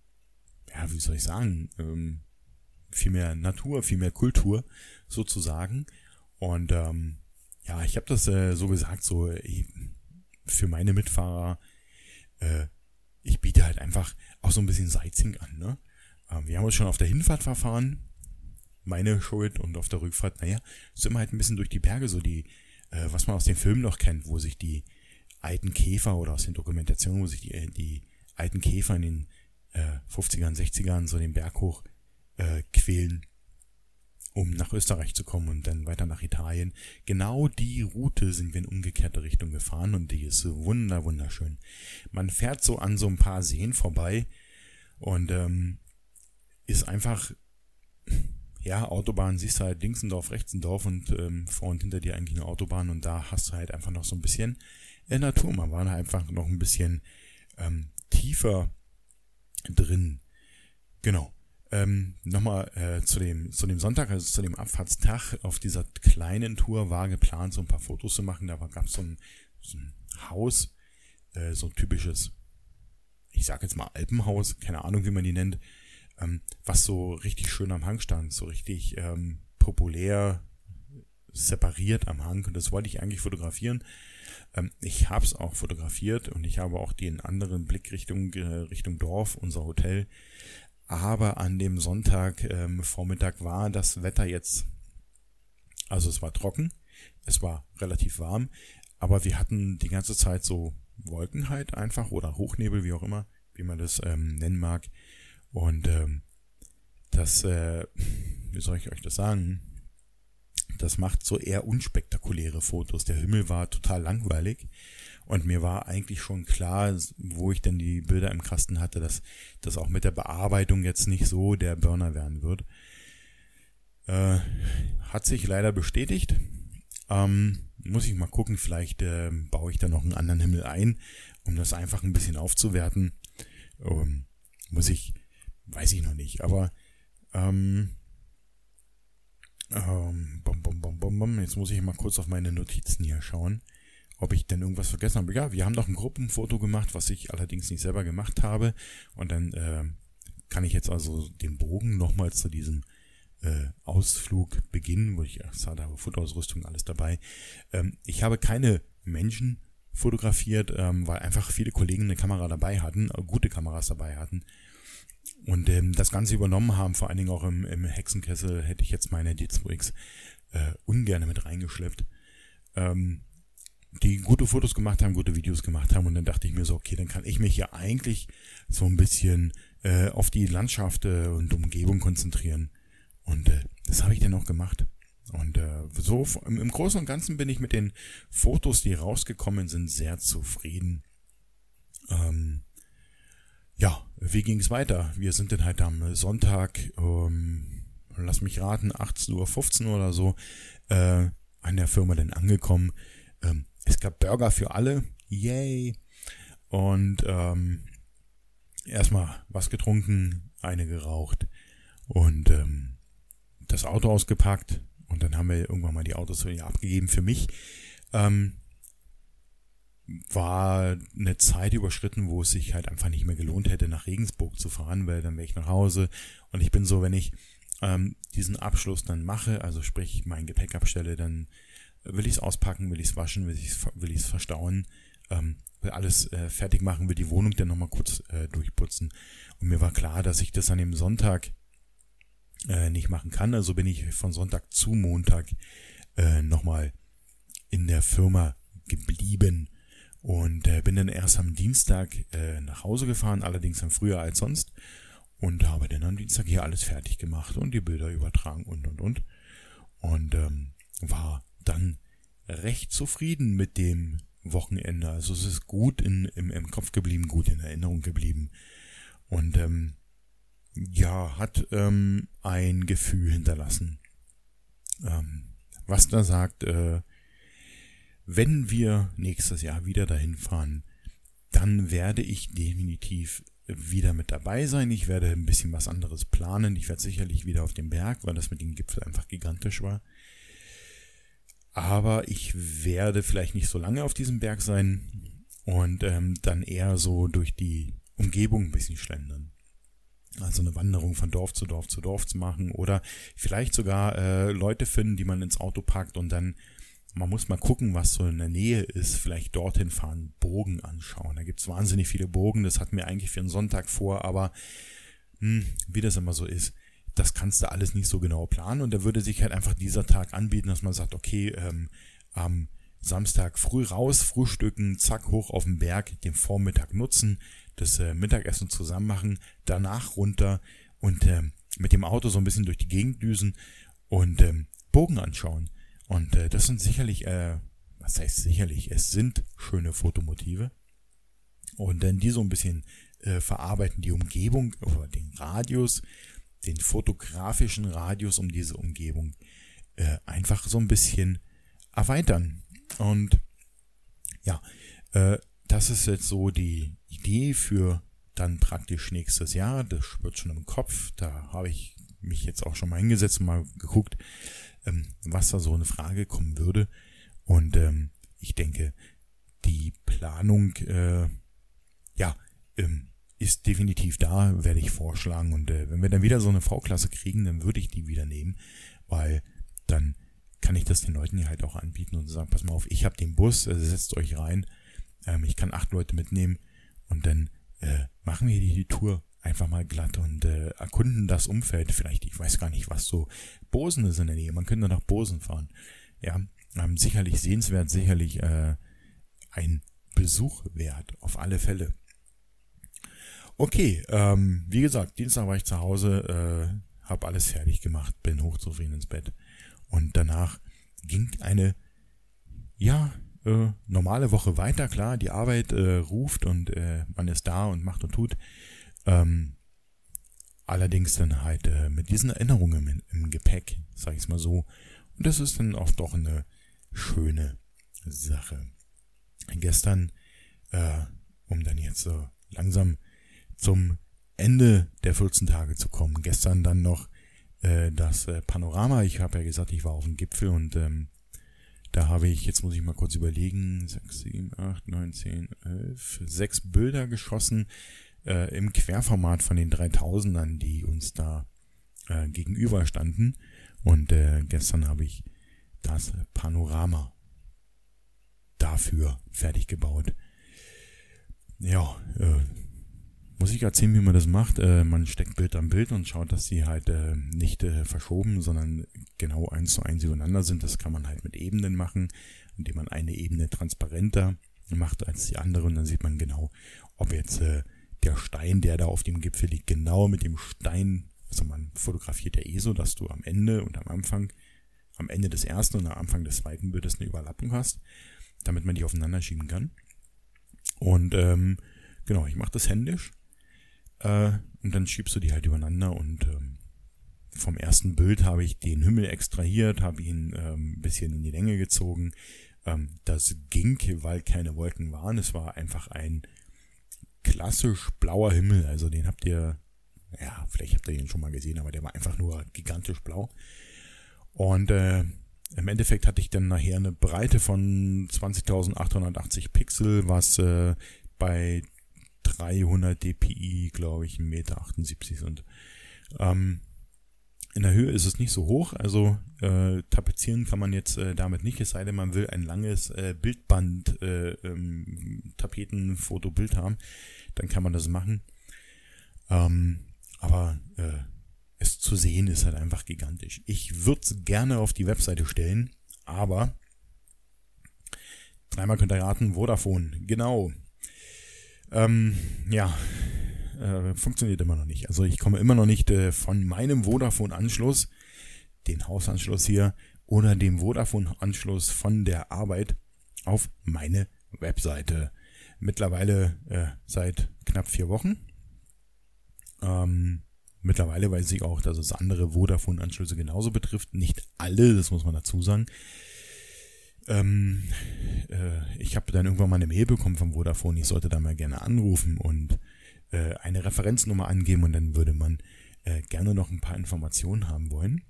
ja, wie soll ich sagen, ähm, viel mehr Natur, viel mehr Kultur sozusagen. Und ähm, ja, ich habe das äh, so gesagt, so ich, für meine Mitfahrer, äh, ich biete halt einfach auch so ein bisschen Sightseeing an. Ne? Ähm, wir haben uns schon auf der Hinfahrt verfahren, meine Schuld, und auf der Rückfahrt, naja, sind wir halt ein bisschen durch die Berge, so die, äh, was man aus den Filmen noch kennt, wo sich die alten Käfer oder aus den Dokumentationen, wo sich die, äh, die alten Käfer in den äh, 50ern, 60ern so den Berg hoch äh, quälen, um nach Österreich zu kommen und dann weiter nach Italien. Genau die Route sind wir in umgekehrte Richtung gefahren und die ist wunder, wunderschön. Man fährt so an so ein paar Seen vorbei und ähm, ist einfach, ja, Autobahn, siehst du halt links ein Dorf, rechts ein Dorf und ähm, vor und hinter dir eigentlich eine Autobahn und da hast du halt einfach noch so ein bisschen in Natur. Man war einfach noch ein bisschen ähm, tiefer drin. Genau. Ähm, Nochmal äh, zu, dem, zu dem Sonntag, also zu dem Abfahrtstag auf dieser kleinen Tour war geplant, so ein paar Fotos zu machen. Da gab so es so ein Haus, äh, so ein typisches, ich sag jetzt mal Alpenhaus, keine Ahnung, wie man die nennt, ähm, was so richtig schön am Hang stand, so richtig ähm, populär separiert am Hang. Und das wollte ich eigentlich fotografieren. Ähm, ich habe es auch fotografiert und ich habe auch den anderen Blick Richtung, äh, Richtung Dorf, unser Hotel. Aber an dem Sonntag ähm, Vormittag war das Wetter jetzt, also es war trocken, es war relativ warm, aber wir hatten die ganze Zeit so Wolkenheit einfach oder Hochnebel, wie auch immer, wie man das ähm, nennen mag. Und ähm, das, äh, wie soll ich euch das sagen? Das macht so eher unspektakuläre Fotos. Der Himmel war total langweilig Und mir war eigentlich schon klar, wo ich denn die Bilder im Kasten hatte, dass das auch mit der Bearbeitung jetzt nicht so der Burner werden wird. Äh, hat sich leider bestätigt. Ähm, muss ich mal gucken, vielleicht äh, baue ich da noch einen anderen Himmel ein, um das einfach ein bisschen aufzuwerten. Ähm, muss ich, weiß ich noch nicht, aber ähm, ähm, bom, bom, bom, bom, bom. Jetzt muss ich mal kurz auf meine Notizen hier schauen, ob ich denn irgendwas vergessen habe. Ja, wir haben noch ein Gruppenfoto gemacht, was ich allerdings nicht selber gemacht habe. Und dann äh, kann ich jetzt also den Bogen nochmal zu diesem äh, Ausflug beginnen, wo ich da habe Fotoausrüstung, alles dabei. Ähm, ich habe keine Menschen fotografiert, ähm, weil einfach viele Kollegen eine Kamera dabei hatten, äh, gute Kameras dabei hatten. Und ähm, das Ganze übernommen haben, vor allen Dingen auch im, im Hexenkessel, hätte ich jetzt meine D2X äh, ungern mit reingeschleppt. Ähm, die gute Fotos gemacht haben, gute Videos gemacht haben und dann dachte ich mir so, okay, dann kann ich mich ja eigentlich so ein bisschen äh, auf die Landschaft äh, und Umgebung konzentrieren. Und äh, das habe ich dann auch gemacht. Und äh, so im, im Großen und Ganzen bin ich mit den Fotos, die rausgekommen sind, sehr zufrieden. Ähm, ja, wie ging es weiter? Wir sind dann halt am Sonntag, ähm, lass mich raten, 18 Uhr, 15 Uhr oder so, äh, an der Firma dann angekommen. Ähm, es gab Burger für alle, yay! Und ähm, erstmal was getrunken, eine geraucht und ähm, das Auto ausgepackt und dann haben wir irgendwann mal die Autos abgegeben. Für mich ähm, war eine Zeit überschritten, wo es sich halt einfach nicht mehr gelohnt hätte, nach Regensburg zu fahren, weil dann wäre ich nach Hause und ich bin so, wenn ich ähm, diesen Abschluss dann mache, also sprich mein Gepäck abstelle, dann will ich es auspacken, will ich es waschen, will ich es will ich's verstauen, ähm, will alles äh, fertig machen, will die Wohnung dann nochmal kurz äh, durchputzen. Und mir war klar, dass ich das an dem Sonntag äh, nicht machen kann. Also bin ich von Sonntag zu Montag äh, nochmal in der Firma geblieben und äh, bin dann erst am Dienstag äh, nach Hause gefahren, allerdings dann früher als sonst und habe dann am Dienstag hier alles fertig gemacht und die Bilder übertragen und und und und ähm, war dann recht zufrieden mit dem Wochenende. Also es ist gut in, im, im Kopf geblieben, gut in Erinnerung geblieben. Und ähm, ja, hat ähm, ein Gefühl hinterlassen. Ähm, was da sagt, äh, wenn wir nächstes Jahr wieder dahin fahren, dann werde ich definitiv wieder mit dabei sein. Ich werde ein bisschen was anderes planen. Ich werde sicherlich wieder auf den Berg, weil das mit dem Gipfel einfach gigantisch war. Aber ich werde vielleicht nicht so lange auf diesem Berg sein und ähm, dann eher so durch die Umgebung ein bisschen schlendern also eine Wanderung von Dorf zu Dorf zu Dorf zu machen oder vielleicht sogar äh, Leute finden, die man ins Auto packt und dann man muss mal gucken, was so in der Nähe ist, vielleicht dorthin fahren, Burgen anschauen. Da gibt's wahnsinnig viele Burgen, das hatten wir eigentlich für einen Sonntag vor, aber hm, wie das immer so ist, das kannst du alles nicht so genau planen und da würde sich halt einfach dieser Tag anbieten, dass man sagt, okay, ähm, am Samstag früh raus, frühstücken, zack, hoch auf den Berg, den Vormittag nutzen, das äh, Mittagessen zusammen machen, danach runter und äh, mit dem Auto so ein bisschen durch die Gegend düsen und ähm, Bogen anschauen. Und äh, das sind sicherlich, äh, was heißt sicherlich, es sind schöne Fotomotive. Und dann die so ein bisschen äh, verarbeiten, die Umgebung oder den Radius, den fotografischen Radius um diese Umgebung äh, einfach so ein bisschen erweitern. Und ja, äh, das ist jetzt so die Idee für dann praktisch nächstes Jahr. Das wird schon im Kopf. Da habe ich mich jetzt auch schon mal hingesetzt und mal geguckt, was da so eine Frage kommen würde. Und ähm, ich denke, die Planung, äh, ja, ähm, ist definitiv da, werde ich vorschlagen. Und äh, wenn wir dann wieder so eine V-Klasse kriegen, dann würde ich die wieder nehmen, weil dann kann ich das den Leuten hier halt auch anbieten und sagen, pass mal auf, ich habe den Bus, also setzt euch rein, ähm, ich kann acht Leute mitnehmen und dann äh, machen wir die, die Tour einfach mal glatt und äh, erkunden das Umfeld. Vielleicht, ich weiß gar nicht, was so Bosen ist in der Nähe. Man könnte nach Bosen fahren. Ja, ähm, sicherlich sehenswert, sicherlich äh, ein Besuch wert, auf alle Fälle. Okay, ähm, wie gesagt, Dienstag war ich zu Hause, äh, habe alles fertig gemacht, bin hochzufrieden ins Bett und danach ging eine, ja, äh, normale Woche weiter, klar, die Arbeit äh, ruft und äh, man ist da und macht und tut. Ähm, allerdings dann halt äh, mit diesen Erinnerungen im, im Gepäck, sag ich mal so. Und das ist dann auch doch eine schöne Sache. Gestern, äh, um dann jetzt so langsam zum Ende der 14 Tage zu kommen. Gestern dann noch äh, das äh, Panorama. Ich habe ja gesagt, ich war auf dem Gipfel und ähm, da habe ich, jetzt muss ich mal kurz überlegen, 6, 7, 8, 9, 10, 11, 6 Bilder geschossen äh, im Querformat von den 3000ern, die uns da äh, gegenüber standen. Und äh, gestern habe ich das Panorama dafür fertig gebaut. Ja, äh, muss ich erzählen, wie man das macht. Äh, man steckt Bild am Bild und schaut, dass sie halt äh, nicht äh, verschoben, sondern genau eins zu eins übereinander sind. Das kann man halt mit Ebenen machen, indem man eine Ebene transparenter macht als die andere und dann sieht man genau, ob jetzt äh, der Stein, der da auf dem Gipfel liegt, genau mit dem Stein, also man fotografiert ja eh so, dass du am Ende und am Anfang, am Ende des ersten und am Anfang des zweiten Bildes eine Überlappung hast, damit man die aufeinander schieben kann. Und ähm, genau, ich mache das händisch äh, und dann schiebst du die halt übereinander und ähm, vom ersten Bild habe ich den Himmel extrahiert, habe ihn ähm, ein bisschen in die Länge gezogen. Ähm, das ging, weil keine Wolken waren. Es war einfach ein klassisch blauer Himmel. Also den habt ihr, ja, vielleicht habt ihr ihn schon mal gesehen, aber der war einfach nur gigantisch blau. Und äh, im Endeffekt hatte ich dann nachher eine Breite von 20.880 Pixel, was äh, bei 300 dpi, glaube ich, 1,78 Meter sind. Ähm, in der Höhe ist es nicht so hoch, also äh, tapezieren kann man jetzt äh, damit nicht, es sei denn, man will ein langes äh, Bildband äh, ähm, Tapetenfotobild haben, dann kann man das machen. Ähm, aber äh, es zu sehen ist halt einfach gigantisch. Ich würde es gerne auf die Webseite stellen, aber dreimal könnt ihr raten, Vodafone, genau. Ähm, ja, äh, funktioniert immer noch nicht. Also ich komme immer noch nicht äh, von meinem Vodafone-Anschluss, den Hausanschluss hier, oder dem Vodafone-Anschluss von der Arbeit auf meine Webseite. Mittlerweile äh, seit knapp vier Wochen. Ähm, mittlerweile weiß ich auch, dass es andere Vodafone-Anschlüsse genauso betrifft. Nicht alle, das muss man dazu sagen. Ähm, äh, ich habe dann irgendwann mal eine Mail bekommen vom Vodafone, ich sollte da mal gerne anrufen und äh, eine Referenznummer angeben und dann würde man äh, gerne noch ein paar Informationen haben wollen.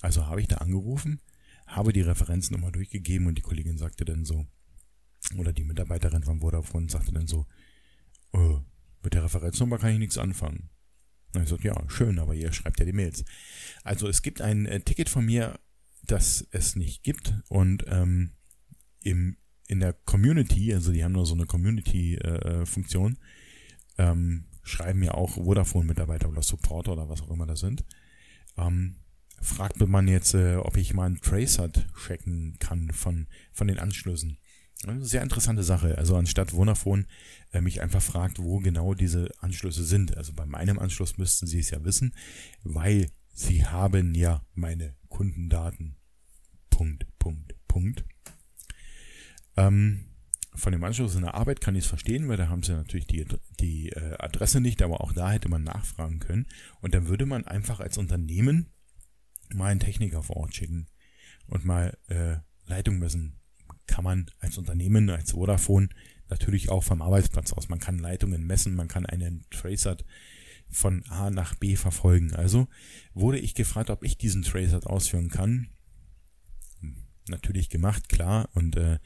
Also habe ich da angerufen, habe die Referenznummer durchgegeben und die Kollegin sagte dann so, oder die Mitarbeiterin von Vodafone sagte dann so, äh, mit der Referenznummer kann ich nichts anfangen. Und ich sagte, ja, schön, aber ihr schreibt ja die Mails. Also es gibt ein äh, Ticket von mir das es nicht gibt. Und ähm, im, in der Community, also die haben nur so eine Community-Funktion, äh, ähm, schreiben ja auch Vodafone-Mitarbeiter oder Supporter oder was auch immer das sind. Ähm, fragt man jetzt, äh, ob ich mal einen Tracer checken kann von, von den Anschlüssen. Sehr interessante Sache. Also anstatt Vodafone äh, mich einfach fragt, wo genau diese Anschlüsse sind. Also bei meinem Anschluss müssten sie es ja wissen, weil sie haben ja meine Kundendaten. Punkt, Punkt, Punkt. Ähm, von dem Anschluss in der Arbeit kann ich es verstehen, weil da haben sie natürlich die, die äh, Adresse nicht, aber auch da hätte man nachfragen können. Und dann würde man einfach als Unternehmen mal einen Techniker vor Ort schicken und mal äh, Leitung messen. Kann man als Unternehmen, als Vodafone natürlich auch vom Arbeitsplatz aus. Man kann Leitungen messen, man kann einen Tracer von A nach B verfolgen. Also wurde ich gefragt, ob ich diesen Tracer ausführen kann. Natürlich gemacht, klar. Und äh,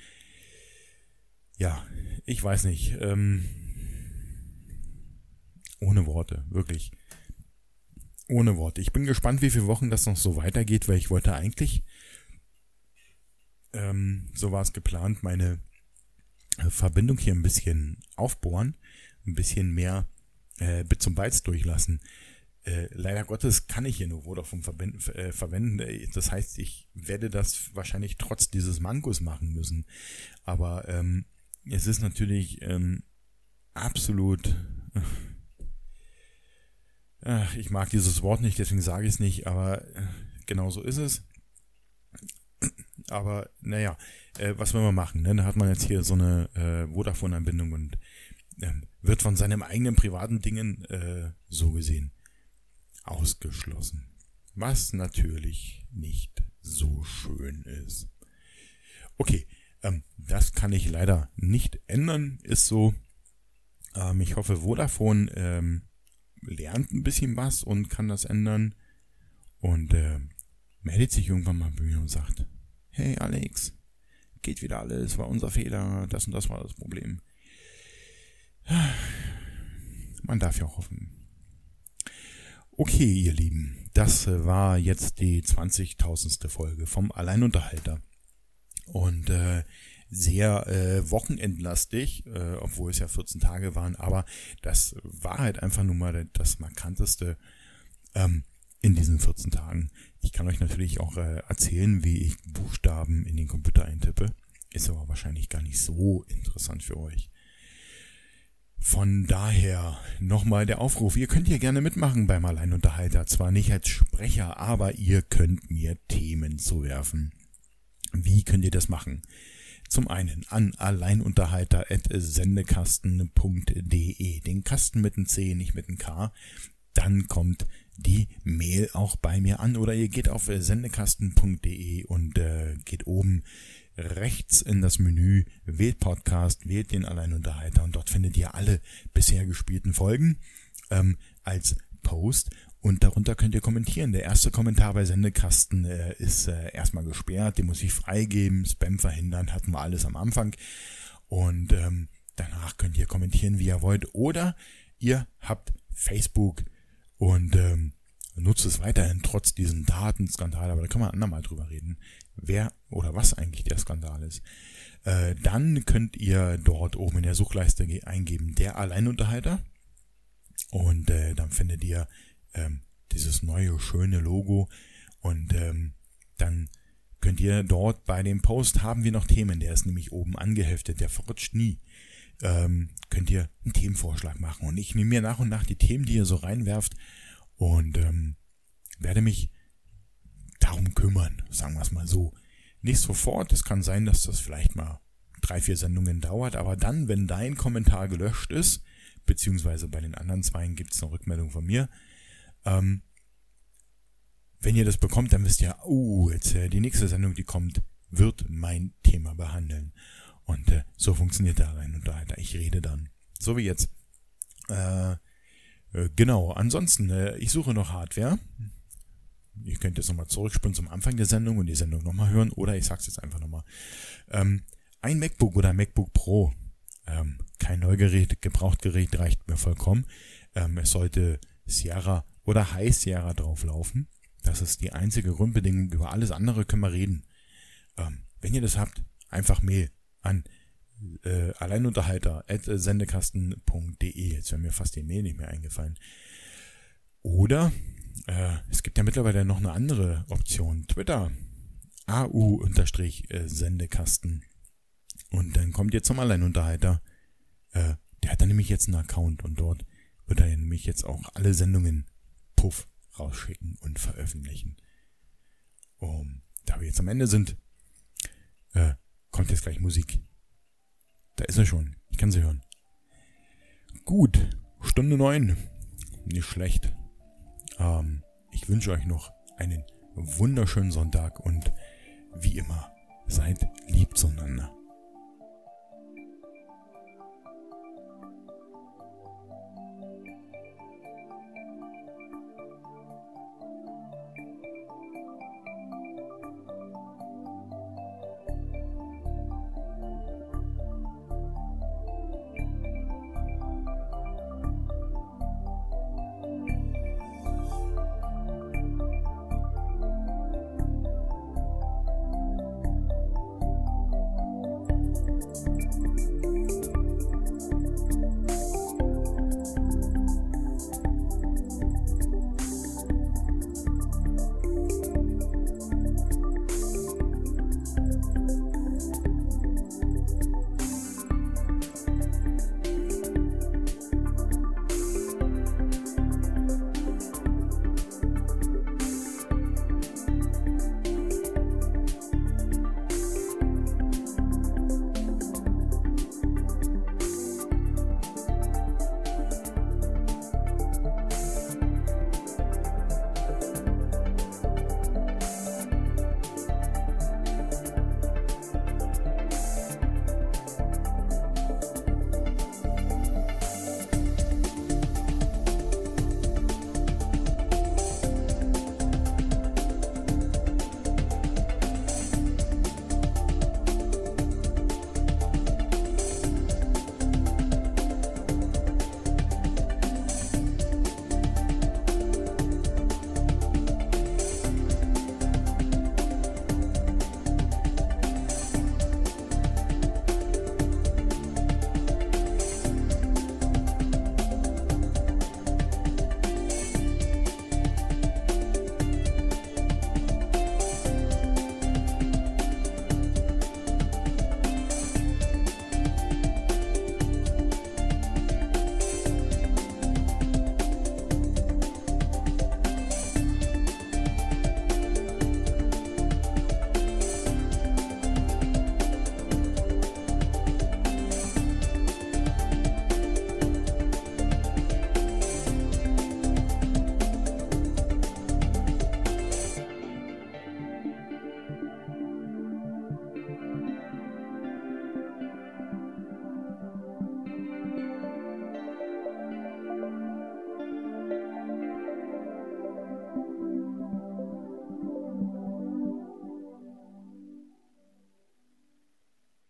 ja, ich weiß nicht. Ähm, ohne Worte, wirklich. Ohne Worte. Ich bin gespannt, wie viele Wochen das noch so weitergeht, weil ich wollte eigentlich, ähm, so war es geplant, meine Verbindung hier ein bisschen aufbohren, ein bisschen mehr äh, Bit zum Bytes durchlassen. Äh, leider Gottes kann ich hier nur Vodafone äh, verwenden. Das heißt, ich werde das wahrscheinlich trotz dieses Mankos machen müssen. Aber ähm, es ist natürlich ähm, absolut. Äh, ich mag dieses Wort nicht, deswegen sage ich es nicht, aber äh, genau so ist es. Aber naja, äh, was will man machen? Ne? Da hat man jetzt hier so eine äh, Vodafone-Anbindung und äh, wird von seinem eigenen privaten Dingen äh, so gesehen ausgeschlossen. Was natürlich nicht so schön ist. Okay, ähm, das kann ich leider nicht ändern, ist so. Ähm, ich hoffe, Vodafone ähm, lernt ein bisschen was und kann das ändern und äh, meldet sich irgendwann mal bei mir und sagt, hey Alex, geht wieder alles, war unser Fehler, das und das war das Problem. Man darf ja auch hoffen. Okay, ihr Lieben, das war jetzt die 20.000. Folge vom Alleinunterhalter. Und äh, sehr äh, wochenendlastig, äh, obwohl es ja 14 Tage waren, aber das war halt einfach nur mal das markanteste ähm, in diesen 14 Tagen. Ich kann euch natürlich auch äh, erzählen, wie ich Buchstaben in den Computer eintippe. Ist aber wahrscheinlich gar nicht so interessant für euch. Von daher nochmal der Aufruf. Ihr könnt hier gerne mitmachen beim Alleinunterhalter. Zwar nicht als Sprecher, aber ihr könnt mir Themen zuwerfen. Wie könnt ihr das machen? Zum einen an alleinunterhalter.sendekasten.de. Den Kasten mit einem C, nicht mit einem K. Dann kommt die Mail auch bei mir an oder ihr geht auf sendekasten.de und äh, geht oben rechts in das Menü, wählt Podcast, wählt den Alleinunterhalter und dort findet ihr alle bisher gespielten Folgen ähm, als Post und darunter könnt ihr kommentieren. Der erste Kommentar bei Sendekasten äh, ist äh, erstmal gesperrt, den muss ich freigeben, Spam verhindern, hatten wir alles am Anfang. Und ähm, danach könnt ihr kommentieren, wie ihr wollt. Oder ihr habt Facebook und ähm, nutzt es weiterhin trotz diesen Datenskandal, aber da kann man andermal drüber reden, wer oder was eigentlich der Skandal ist. Äh, dann könnt ihr dort oben in der Suchleiste eingeben, der Alleinunterhalter. Und äh, dann findet ihr ähm, dieses neue schöne Logo. Und ähm, dann könnt ihr dort bei dem Post haben wir noch Themen, der ist nämlich oben angeheftet, der verrutscht nie. Ähm, könnt ihr einen Themenvorschlag machen. Und ich nehme mir nach und nach die Themen, die ihr so reinwerft. Und ähm, werde mich darum kümmern, sagen wir es mal so. Nicht sofort, es kann sein, dass das vielleicht mal drei, vier Sendungen dauert, aber dann, wenn dein Kommentar gelöscht ist, beziehungsweise bei den anderen zweien gibt es eine Rückmeldung von mir, ähm, wenn ihr das bekommt, dann wisst ihr, oh, jetzt äh, die nächste Sendung, die kommt, wird mein Thema behandeln. Und äh, so funktioniert der Alleinunterhalter. Ich rede dann. So wie jetzt. Äh, äh, genau, ansonsten, äh, ich suche noch Hardware. Ihr könnt jetzt nochmal zurückspringen zum Anfang der Sendung und die Sendung nochmal hören oder ich sag's jetzt einfach nochmal. Ähm, ein MacBook oder MacBook Pro, ähm, kein Neugerät, Gebrauchtgerät reicht mir vollkommen. Ähm, es sollte Sierra oder High Sierra drauflaufen. Das ist die einzige Grundbedingung. Über alles andere können wir reden. Ähm, wenn ihr das habt, einfach Mail an äh, alleinunterhalter at sendekasten.de. Jetzt wäre mir fast die Mail nicht mehr eingefallen. Oder äh, es gibt ja mittlerweile noch eine andere Option. Twitter. AU-Sendekasten. Und dann kommt ihr zum Alleinunterhalter. Äh, der hat dann nämlich jetzt einen Account und dort wird er nämlich jetzt auch alle Sendungen puff rausschicken und veröffentlichen. Um, da wir jetzt am Ende sind, äh, kommt jetzt gleich Musik. Da ist er schon. Ich kann sie hören. Gut, Stunde neun. Nicht schlecht. Ähm, ich wünsche euch noch einen wunderschönen Sonntag und wie immer, seid lieb zueinander.